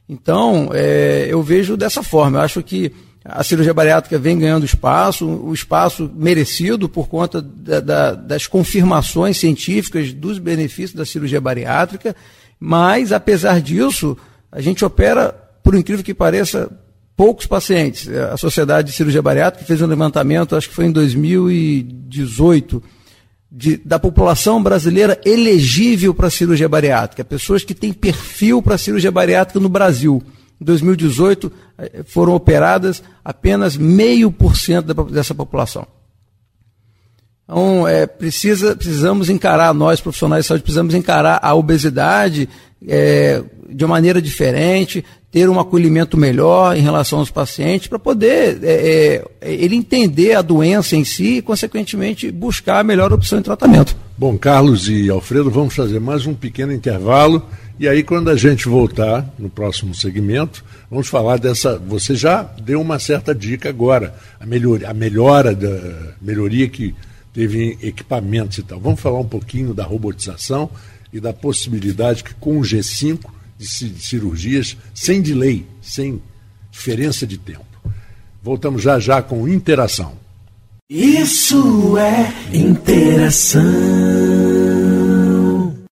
Então, é, eu vejo dessa forma. Eu acho que a cirurgia bariátrica vem ganhando espaço, o espaço merecido por conta da, da, das confirmações científicas dos benefícios da cirurgia bariátrica, mas, apesar disso, a gente opera, por incrível que pareça, poucos pacientes. A Sociedade de Cirurgia Bariátrica fez um levantamento, acho que foi em 2018, de, da população brasileira elegível para cirurgia bariátrica, pessoas que têm perfil para cirurgia bariátrica no Brasil. Em 2018, eh, foram operadas apenas meio por cento dessa população. Então, é, precisa, precisamos encarar, nós profissionais de saúde, precisamos encarar a obesidade é, de uma maneira diferente, ter um acolhimento melhor em relação aos pacientes, para poder é, é, ele entender a doença em si e, consequentemente, buscar a melhor opção de tratamento. Bom, Carlos e Alfredo, vamos fazer mais um pequeno intervalo. E aí, quando a gente voltar no próximo segmento, vamos falar dessa. Você já deu uma certa dica agora, a, melhor, a melhora da melhoria que teve em equipamentos e tal. Vamos falar um pouquinho da robotização e da possibilidade que com o G5 de cirurgias sem delay, sem diferença de tempo. Voltamos já já com interação. Isso é interação.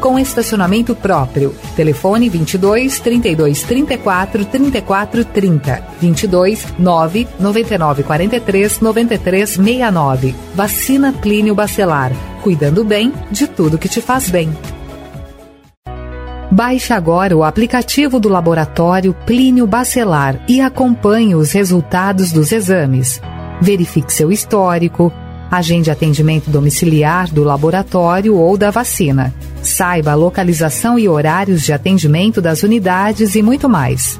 com estacionamento próprio. Telefone 22 32 34 34 30. 22 9 99 43 93 69. Vacina Plínio Bacelar. Cuidando bem de tudo que te faz bem. Baixe agora o aplicativo do laboratório Plínio Bacelar e acompanhe os resultados dos exames. Verifique seu histórico Agende atendimento domiciliar do laboratório ou da vacina. Saiba a localização e horários de atendimento das unidades e muito mais.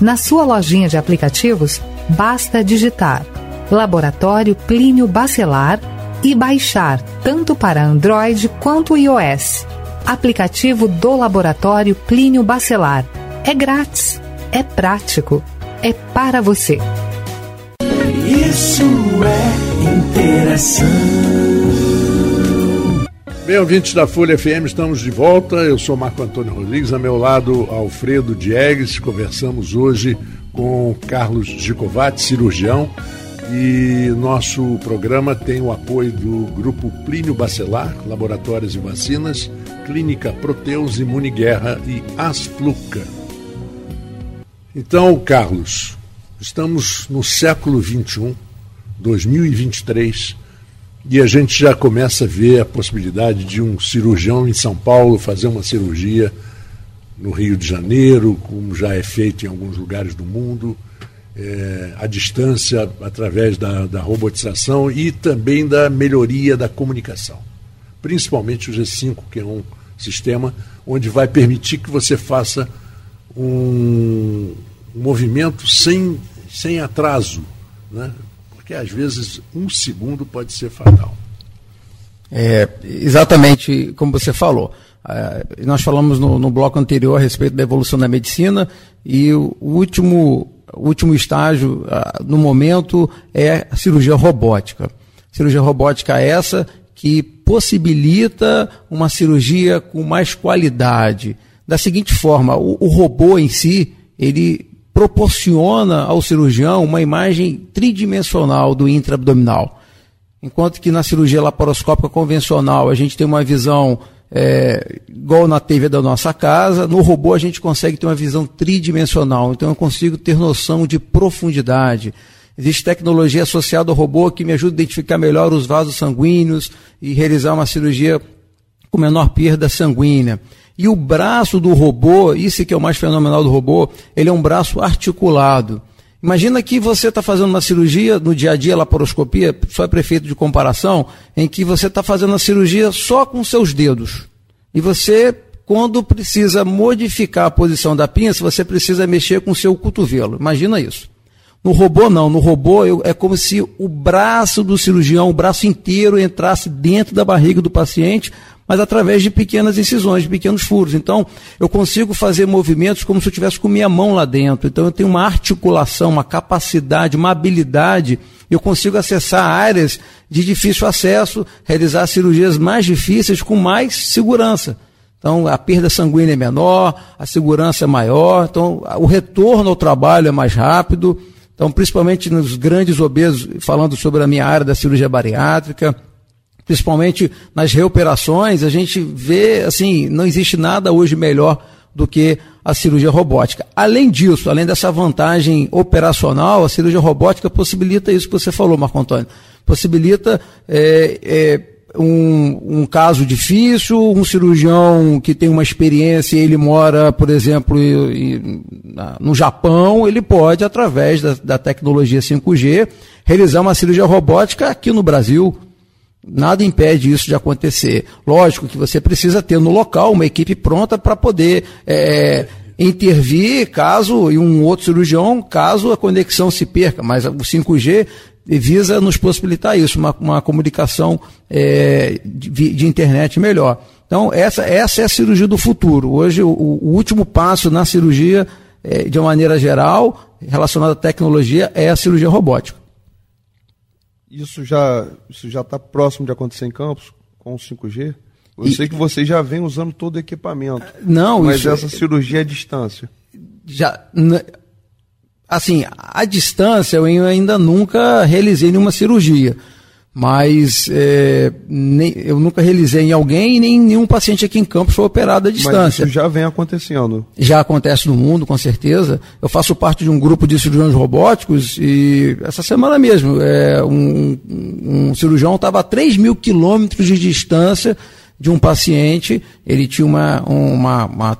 Na sua lojinha de aplicativos, basta digitar Laboratório Plínio Bacelar e baixar tanto para Android quanto iOS. Aplicativo do Laboratório Plínio Bacelar. É grátis, é prático, é para você. Isso é. Bem, ouvintes da Folha FM, estamos de volta. Eu sou Marco Antônio Rodrigues, a meu lado Alfredo Diegues. Conversamos hoje com Carlos Gicovati, cirurgião, e nosso programa tem o apoio do Grupo Plínio Bacelar, Laboratórios e Vacinas, Clínica Proteus, Imune Guerra e Asfluca. Então, Carlos, Estamos no século XXI, 2023, e a gente já começa a ver a possibilidade de um cirurgião em São Paulo fazer uma cirurgia no Rio de Janeiro, como já é feito em alguns lugares do mundo, é, à distância, através da, da robotização e também da melhoria da comunicação. Principalmente o G5, que é um sistema onde vai permitir que você faça um movimento sem, sem atraso, né? Porque às vezes um segundo pode ser fatal. É, exatamente como você falou. É, nós falamos no, no, bloco anterior a respeito da evolução da medicina e o, último, o último estágio, uh, no momento, é a cirurgia robótica. Cirurgia robótica é essa que possibilita uma cirurgia com mais qualidade. Da seguinte forma, o, o robô em si, ele proporciona ao cirurgião uma imagem tridimensional do intraabdominal. Enquanto que na cirurgia laparoscópica convencional a gente tem uma visão é, igual na TV da nossa casa, no robô a gente consegue ter uma visão tridimensional, então eu consigo ter noção de profundidade. Existe tecnologia associada ao robô que me ajuda a identificar melhor os vasos sanguíneos e realizar uma cirurgia com menor perda sanguínea. E o braço do robô, isso que é o mais fenomenal do robô, ele é um braço articulado. Imagina que você está fazendo uma cirurgia no dia a dia, laparoscopia, só é prefeito de comparação, em que você está fazendo a cirurgia só com seus dedos. E você, quando precisa modificar a posição da pinça, você precisa mexer com seu cotovelo. Imagina isso. No robô, não. No robô, eu, é como se o braço do cirurgião, o braço inteiro, entrasse dentro da barriga do paciente mas através de pequenas incisões, de pequenos furos. Então, eu consigo fazer movimentos como se eu tivesse com minha mão lá dentro. Então, eu tenho uma articulação, uma capacidade, uma habilidade. Eu consigo acessar áreas de difícil acesso, realizar cirurgias mais difíceis com mais segurança. Então, a perda sanguínea é menor, a segurança é maior, então, o retorno ao trabalho é mais rápido. Então, principalmente nos grandes obesos, falando sobre a minha área da cirurgia bariátrica, principalmente nas reoperações, a gente vê, assim, não existe nada hoje melhor do que a cirurgia robótica. Além disso, além dessa vantagem operacional, a cirurgia robótica possibilita isso que você falou, Marco Antônio. Possibilita é, é, um, um, caso difícil, um cirurgião que tem uma experiência e ele mora, por exemplo, no Japão, ele pode, através da, da tecnologia 5G, realizar uma cirurgia robótica aqui no Brasil, Nada impede isso de acontecer. Lógico que você precisa ter no local uma equipe pronta para poder é, intervir caso, e um outro cirurgião, caso a conexão se perca. Mas o 5G visa nos possibilitar isso, uma, uma comunicação é, de, de, internet melhor. Então, essa, essa é a cirurgia do futuro. Hoje, o, o último passo na cirurgia, é, de uma maneira geral, relacionada à tecnologia, é a cirurgia robótica. Isso já isso já está próximo de acontecer em Campos com o 5G? Eu e, sei que vocês já vêm usando todo o equipamento. Não, mas isso, essa é- cirurgia é à distância. Já assim, à distância eu ainda nunca realizei nenhuma cirurgia mas é, nem, eu nunca realizei em alguém e nem nenhum paciente aqui em Campos foi operado à distância. Mas isso já vem acontecendo. Já acontece no mundo, com certeza. Eu faço parte de um grupo de cirurgiões robóticos e essa semana mesmo, é, um, um cirurgião estava a 3 mil quilômetros de distância de um paciente, ele tinha uma, uma, uma,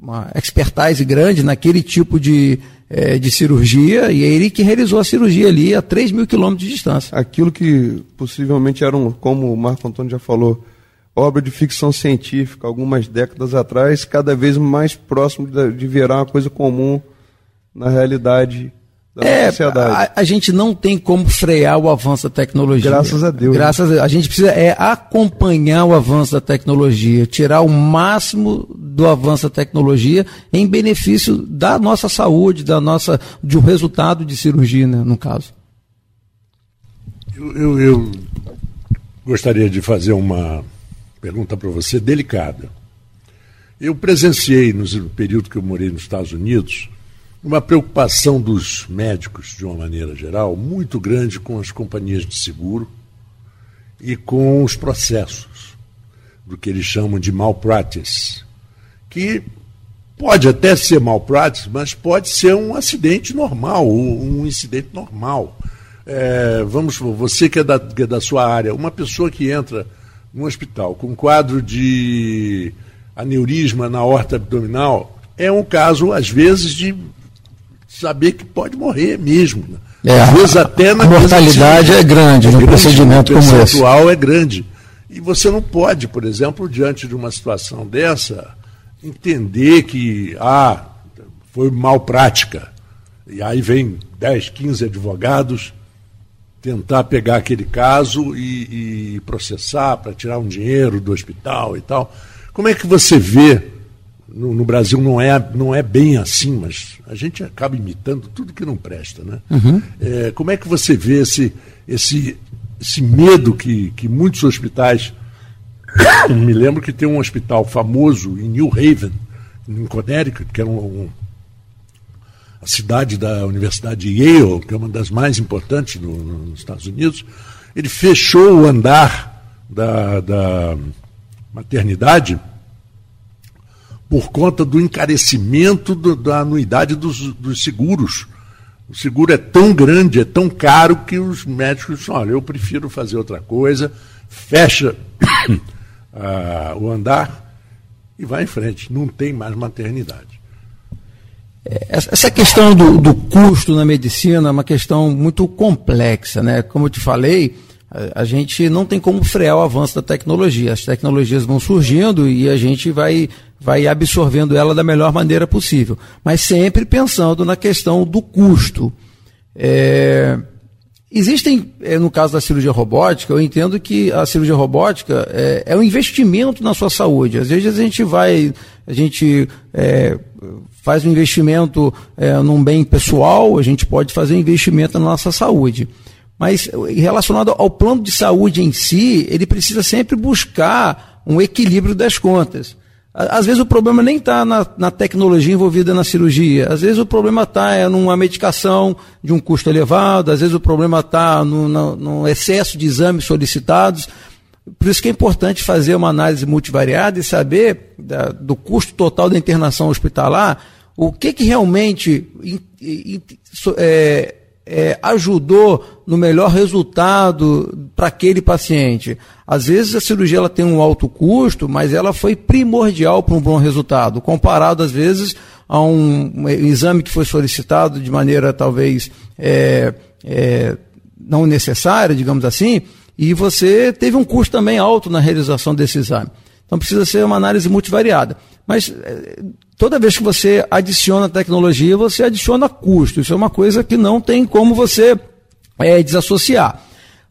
uma expertise grande naquele tipo de é, de cirurgia e é ele que realizou a cirurgia ali a 3 mil quilômetros de distância. Aquilo que possivelmente era, um, como o Marco Antônio já falou, obra de ficção científica algumas décadas atrás, cada vez mais próximo de, virar uma coisa comum na realidade da é, sociedade. A, a, gente não tem como frear o avanço da tecnologia. Graças a Deus. Graças né? a Deus. A gente precisa é acompanhar o avanço da tecnologia, tirar o máximo do avanço da tecnologia em benefício da nossa saúde, da nossa, de um resultado de cirurgia, né, no caso. Eu, eu, eu gostaria de fazer uma pergunta para você delicada. Eu presenciei no período que eu morei nos Estados Unidos uma preocupação dos médicos, de uma maneira geral, muito grande com as companhias de seguro e com os processos do que eles chamam de malpractice, que pode até ser malpractice, mas pode ser um acidente normal, um incidente normal. É, vamos, você que é, da, que é da sua área, uma pessoa que entra no hospital com quadro de aneurisma na horta abdominal é um caso, às vezes, de saber que pode morrer mesmo. Né? É, Às vezes até na A mortalidade é grande é procedimento como esse. O percentual é grande. E você não pode, por exemplo, diante de uma situação dessa, entender que, ah, foi mal prática. E aí vem 10, 15 advogados tentar pegar aquele caso e, e processar para tirar um dinheiro do hospital e tal. Como é que você vê? No, no, Brasil não é, não é bem assim, mas a gente acaba imitando tudo que não presta, né? Uhum. É, como é que você vê esse, esse, esse medo que, que muitos hospitais. Me lembro que tem um hospital famoso em New Haven, em Connecticut, que é um, um a cidade da Universidade de Yale, que é uma das mais importantes no, no, nos Estados Unidos, ele fechou o andar da, da maternidade por conta do encarecimento do, da anuidade dos, dos, seguros. O seguro é tão grande, é tão caro, que os médicos dizem, olha, eu prefiro fazer outra coisa, fecha uh, o andar e vai em frente. Não tem mais maternidade. Essa questão do, do, custo na medicina é uma questão muito complexa, né? Como eu te falei, a, a, gente não tem como frear o avanço da tecnologia. As tecnologias vão surgindo e a gente vai, vai absorvendo ela da melhor maneira possível. Mas sempre pensando na questão do custo. É, Existem, eh, no caso da cirurgia robótica, eu entendo que a cirurgia robótica é, é um investimento na sua saúde. Às vezes a gente vai, a gente é, faz um investimento é, num bem pessoal, a gente pode fazer um investimento na nossa saúde. Mas relacionado ao plano de saúde em si, ele precisa sempre buscar um equilíbrio das contas. Às vezes o problema nem está na, na, tecnologia envolvida na cirurgia. Às vezes o problema está é, numa medicação de um custo elevado, às vezes o problema está no, no, no, excesso de exames solicitados. Por isso que é importante fazer uma análise multivariada e saber da, do custo total da internação hospitalar, o que, que realmente é, é, ajudou no melhor resultado para aquele paciente. Às vezes a cirurgia ela tem um alto custo, mas ela foi primordial para um bom resultado, comparado às vezes a um, exame que foi solicitado de maneira talvez é, é, não necessária, digamos assim, e você teve um custo também alto na realização desse exame. Então precisa ser uma análise multivariada. Mas é, toda vez que você adiciona tecnologia, você adiciona custo. Isso é uma coisa que não tem como você é, desassociar.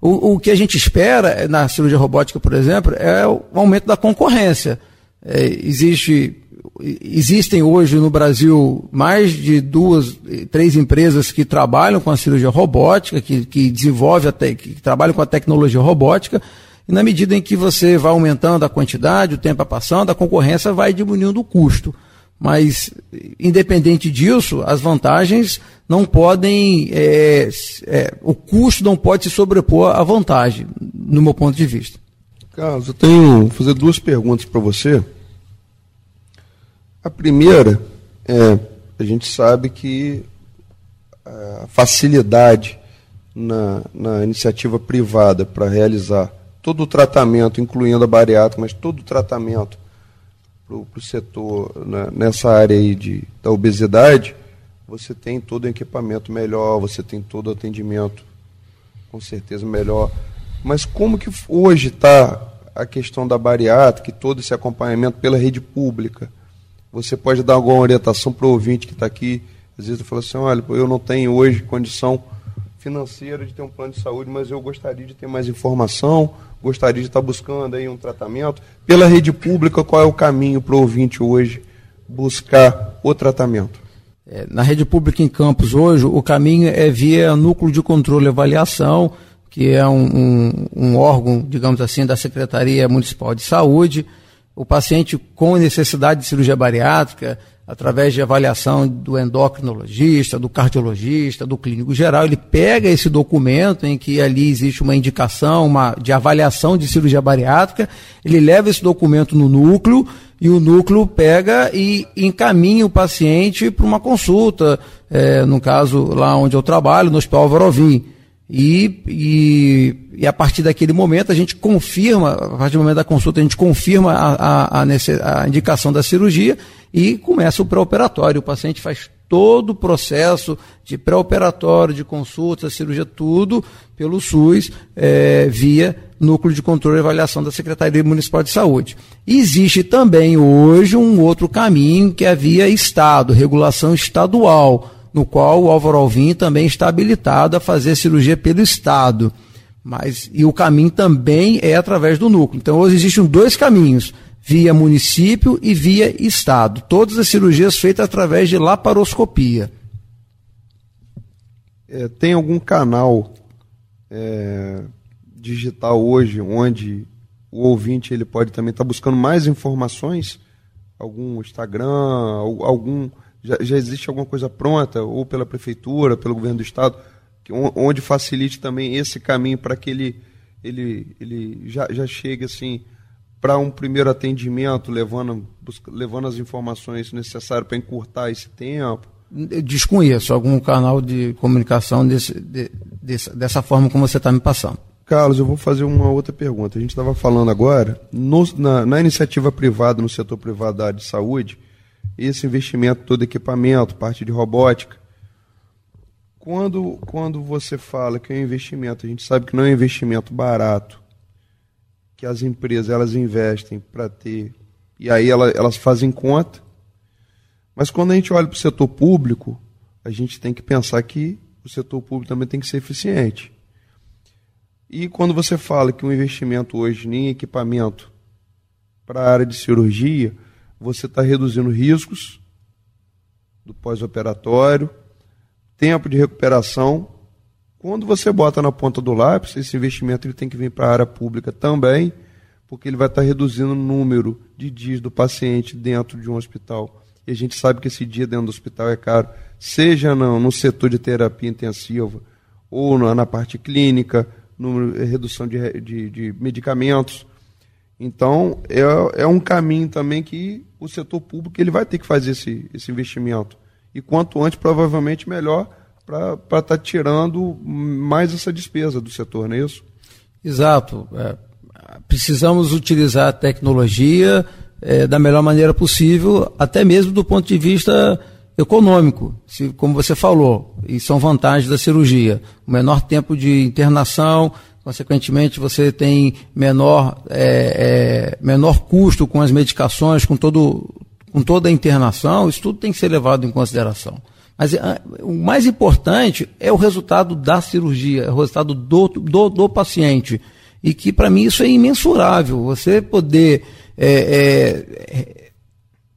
O, o, que a gente espera na cirurgia robótica, por exemplo, é o aumento da concorrência. É, existe, existem hoje no Brasil mais de duas, três empresas que trabalham com a cirurgia robótica, que, que desenvolvem, que trabalham com a tecnologia robótica, e na medida em que você vai aumentando a quantidade, o tempo vai passando, a concorrência vai diminuindo o custo. Mas, independente disso, as vantagens não podem. É, é, o custo não pode se sobrepor à vantagem, no meu ponto de vista. Carlos, eu tenho fazer duas perguntas para você. A primeira é: a gente sabe que a facilidade na, na iniciativa privada para realizar todo o tratamento, incluindo a bariátrica, mas todo o tratamento para o setor né, nessa área aí de, da obesidade, você tem todo o equipamento melhor, você tem todo o atendimento com certeza melhor. Mas como que hoje está a questão da bariátrica e todo esse acompanhamento pela rede pública? Você pode dar alguma orientação para o ouvinte que está aqui? Às vezes fala assim, olha, eu não tenho hoje condição financeira de ter um plano de saúde, mas eu gostaria de ter mais informação, gostaria de estar buscando aí um tratamento. Pela rede pública, qual é o caminho para o ouvinte hoje buscar o tratamento? É, na rede pública em Campos hoje, o caminho é via núcleo de controle e avaliação, que é um, um, um órgão, digamos assim, da Secretaria Municipal de Saúde. O paciente com necessidade de cirurgia bariátrica, através de avaliação do endocrinologista, do cardiologista, do clínico geral, ele pega esse documento em que ali existe uma indicação uma, de avaliação de cirurgia bariátrica, ele leva esse documento no núcleo e o núcleo pega e encaminha o paciente para uma consulta, é, no caso lá onde eu trabalho, no Hospital Varovim. E, e, e, a partir daquele momento a gente confirma, a partir do momento da consulta, a gente confirma a, a, a, a indicação da cirurgia e começa o pré-operatório. O paciente faz todo o processo de pré-operatório, de consulta, cirurgia, tudo pelo SUS, é, via Núcleo de Controle e Avaliação da Secretaria Municipal de Saúde. Existe também hoje um outro caminho que é via Estado, regulação estadual, no qual o Álvaro Alvim também está habilitado a fazer cirurgia pelo Estado. Mas, e o caminho também é através do núcleo. Então, hoje existem dois caminhos via município e via estado. Todas as cirurgias feitas através de laparoscopia. É, tem algum canal é, digital hoje onde o ouvinte ele pode também estar tá buscando mais informações? Algum Instagram, algum já, já, existe alguma coisa pronta ou pela prefeitura, pelo governo do estado, que, onde facilite também esse caminho para que ele ele, ele já, já chegue assim para um primeiro atendimento, levando, busca, levando as informações necessárias para encurtar esse tempo? Eu desconheço algum canal de comunicação desse, de, dessa, dessa forma como você está me passando. Carlos, eu vou fazer uma outra pergunta. A gente estava falando agora, no, na, na, iniciativa privada, no setor privado da área de saúde, esse investimento todo equipamento, parte de robótica. Quando, quando você fala que é um investimento, a gente sabe que não é um investimento barato, que as empresas elas investem para ter e aí elas, elas fazem conta. Mas quando a gente olha para o setor público, a gente tem que pensar que o setor público também tem que ser eficiente. E quando você fala que um investimento hoje em equipamento para a área de cirurgia, você está reduzindo riscos do pós-operatório, tempo de recuperação quando você bota na ponta do lápis, esse investimento ele tem que vir para a área pública também, porque ele vai estar reduzindo o número de dias do paciente dentro de um hospital. E a gente sabe que esse dia dentro do hospital é caro, seja no, no setor de terapia intensiva ou na, na parte clínica, redução de, de, de medicamentos. Então, é, é um caminho também que o setor público ele vai ter que fazer esse, esse investimento. E quanto antes, provavelmente, melhor para estar tá tirando mais essa despesa do setor, não é isso? Exato. É, precisamos utilizar a tecnologia é, da melhor maneira possível, até mesmo do ponto de vista econômico, se, como você falou, e são vantagens da cirurgia. O menor tempo de internação, consequentemente você tem menor, é, é, menor custo com as medicações, com, todo, com toda a internação, isso tudo tem que ser levado em consideração. Mas ah, o mais importante é o resultado da cirurgia, é o resultado do, do, do paciente. E que, para mim, isso é imensurável. Você poder é, é,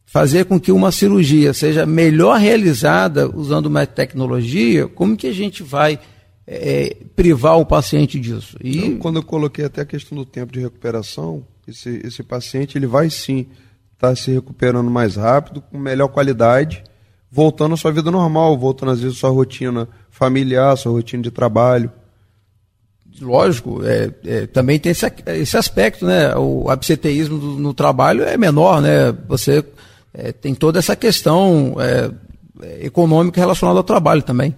fazer com que uma cirurgia seja melhor realizada usando uma tecnologia, como que a gente vai é, privar o paciente disso? E... Então, quando eu coloquei até a questão do tempo de recuperação, esse, esse paciente ele vai sim estar tá se recuperando mais rápido, com melhor qualidade voltando à sua vida normal, voltando às vezes à sua rotina familiar, à sua rotina de trabalho. Lógico, é, é, também tem esse, esse aspecto, né? O absenteísmo do, no trabalho é menor, né? Você é, tem toda essa questão é, econômica relacionada ao trabalho também.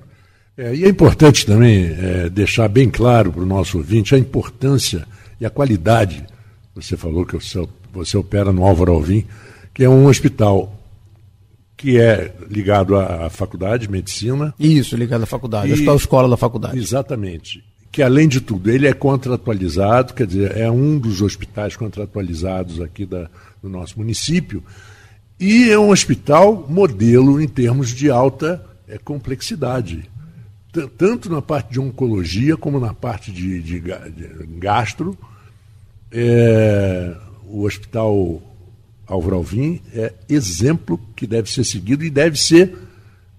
É, e é importante também é, deixar bem claro para o nosso ouvinte a importância e a qualidade. Você falou que você, opera no Álvaro Alvim, que é um hospital que é ligado à, faculdade de medicina. Isso, ligado à faculdade, e, à escola da faculdade. Exatamente. Que além de tudo, ele é contratualizado, quer dizer, é um dos hospitais contratualizados aqui da, do nosso município, e é um hospital modelo em termos de alta é, complexidade. Tanto na parte de oncologia como na parte de, de, de gastro. É, o hospital Álvaro Alvim é exemplo que deve ser seguido e deve ser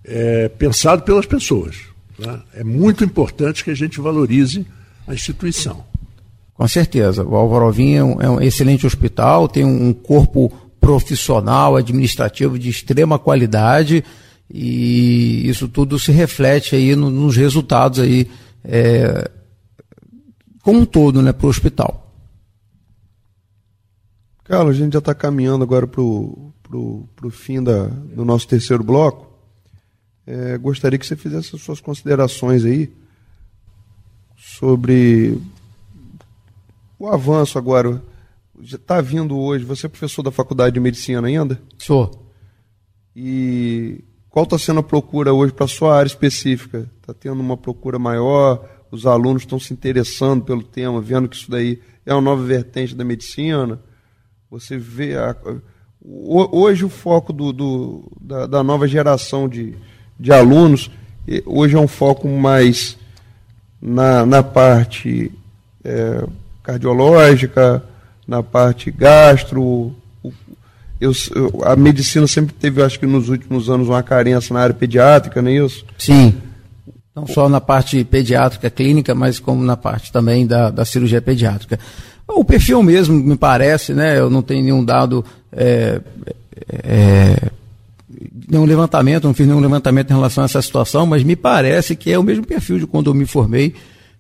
é, pensado pelas pessoas. Né? É muito importante que a gente valorize a instituição. Com certeza. O Álvaro Alvim é um, é um excelente hospital, tem um corpo profissional, administrativo de extrema qualidade e isso tudo se reflete aí no, nos resultados aí é, como um todo né, para o hospital. Carlos, a gente já está caminhando agora para o pro, pro fim da, do nosso terceiro bloco. É, gostaria que você fizesse as suas considerações aí sobre o avanço agora. Já está vindo hoje, você é professor da Faculdade de Medicina ainda? Sou. E qual está sendo a procura hoje para a sua área específica? Está tendo uma procura maior? Os alunos estão se interessando pelo tema, vendo que isso daí é uma nova vertente da medicina? Você vê. A, hoje o foco do, do da, da, nova geração de, de alunos, hoje é um foco mais na, na parte é, cardiológica, na parte gastro. Eu, eu, a medicina sempre teve, acho que nos últimos anos, uma carência na área pediátrica, não é isso? Sim. Não só na parte pediátrica clínica, mas como na parte também da, da cirurgia pediátrica. O perfil mesmo, me parece, né? Eu não tenho nenhum dado, é, é, nenhum levantamento, não fiz nenhum levantamento em relação a essa situação, mas me parece que é o mesmo perfil de quando eu me formei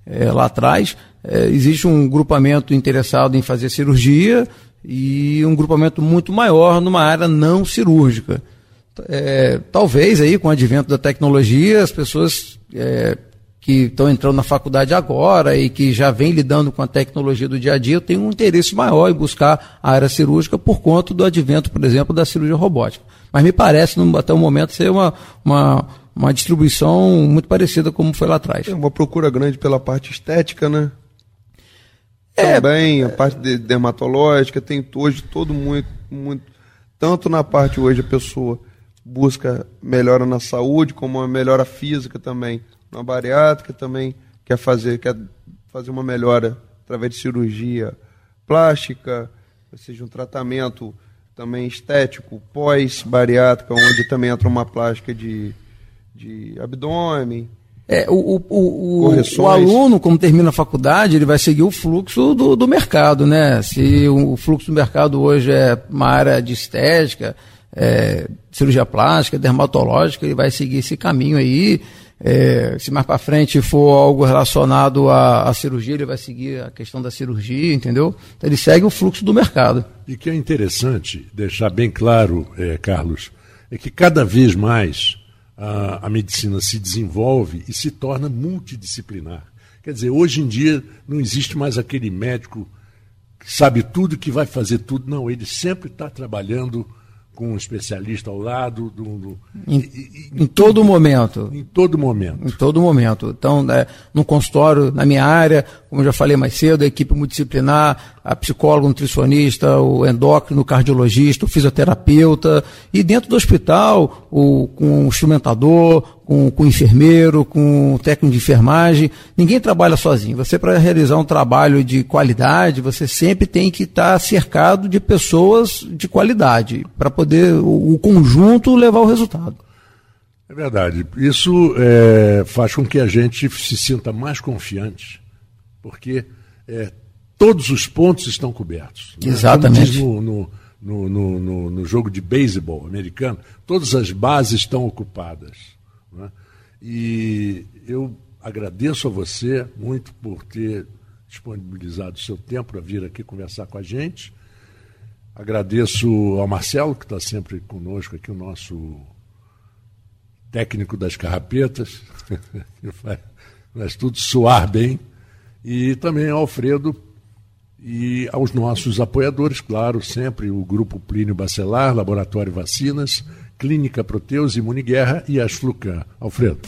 é, lá atrás. É, existe um grupamento interessado em fazer cirurgia e um grupamento muito maior numa área não cirúrgica. É, talvez aí com o advento da tecnologia as pessoas é, que estão entrando na faculdade agora e que já vêm lidando com a tecnologia do dia a dia tenham um interesse maior em buscar a área cirúrgica por conta do advento, por exemplo, da cirurgia robótica. Mas me parece, até o momento, ser uma, uma uma distribuição muito parecida como foi lá atrás. Tem uma procura grande pela parte estética, né? É, Também a parte de dermatológica, tem hoje todo muito, muito. Tanto na parte hoje a pessoa busca melhora na saúde, como uma melhora física também. Na bariátrica também quer fazer, quer fazer uma melhora através de cirurgia plástica, ou seja, um tratamento também estético pós-bariátrica, onde também entra uma plástica de de abdômen. É, o, o, o, o, aluno, como termina a faculdade, ele vai seguir o fluxo do, do mercado, né? Se o fluxo do mercado hoje é uma área de estética, é, cirurgia plástica, dermatológica, ele vai seguir esse caminho aí. É, se mais para frente for algo relacionado à, à, cirurgia, ele vai seguir a questão da cirurgia, entendeu? Então ele segue o fluxo do mercado. E que é interessante deixar bem claro, é, Carlos, é que cada vez mais a, a medicina se desenvolve e se torna multidisciplinar. Quer dizer, hoje em dia não existe mais aquele médico que sabe tudo, que vai fazer tudo. Não, ele sempre está trabalhando com um especialista ao lado. Do, do em, em, em, todo momento. Em todo momento. Em todo momento. Então, né, no consultório, na minha área, como eu já falei mais cedo, a equipe multidisciplinar, a psicóloga, o nutricionista, o endócrino, o cardiologista, o fisioterapeuta, e dentro do hospital, o, com o instrumentador, com, com o enfermeiro, com o técnico de enfermagem. Ninguém trabalha sozinho. Você, para realizar um trabalho de qualidade, você sempre tem que estar cercado de pessoas de qualidade, para poder o, o, conjunto levar o resultado. É verdade. Isso é, faz com que a gente se sinta mais confiante porque é, todos os pontos estão cobertos. Né? Exatamente. no, no, no, no, no jogo de beisebol americano, todas as bases estão ocupadas. Né? E eu agradeço a você muito por ter disponibilizado o seu tempo para vir aqui conversar com a gente. Agradeço ao Marcelo, que está sempre conosco aqui, o nosso técnico das carrapetas, que faz, faz tudo soar bem e também ao Alfredo e aos nossos apoiadores, claro, sempre o Grupo Plínio Bacelar, Laboratório Vacinas, Clínica Proteus, Imune Guerra e Asflucan. Alfredo.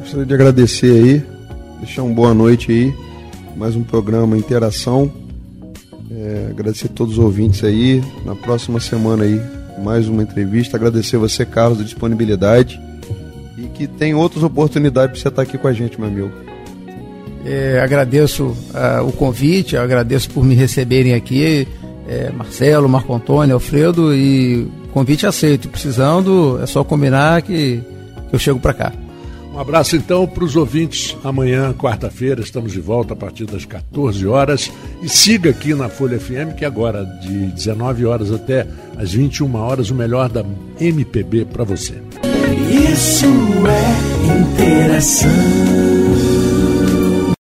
Gostaria de agradecer aí, deixar uma boa noite aí, mais um programa Interação. É, agradecer a todos os ouvintes aí. Na próxima semana aí, mais uma entrevista. Agradecer você, Carlos, da disponibilidade. E que tem outras oportunidades para você estar aqui com a gente, meu amigo. É, agradeço uh, o convite, agradeço por me receberem aqui, é, Marcelo, Marco Antônio, Alfredo, e convite aceito. Precisando, é só combinar que, que eu chego para cá. Um abraço então para os ouvintes. Amanhã, quarta-feira, estamos de volta a partir das 14 horas. E siga aqui na Folha FM, que agora, de 19 horas até as 21 horas, o melhor da MPB para você. Isso é interação.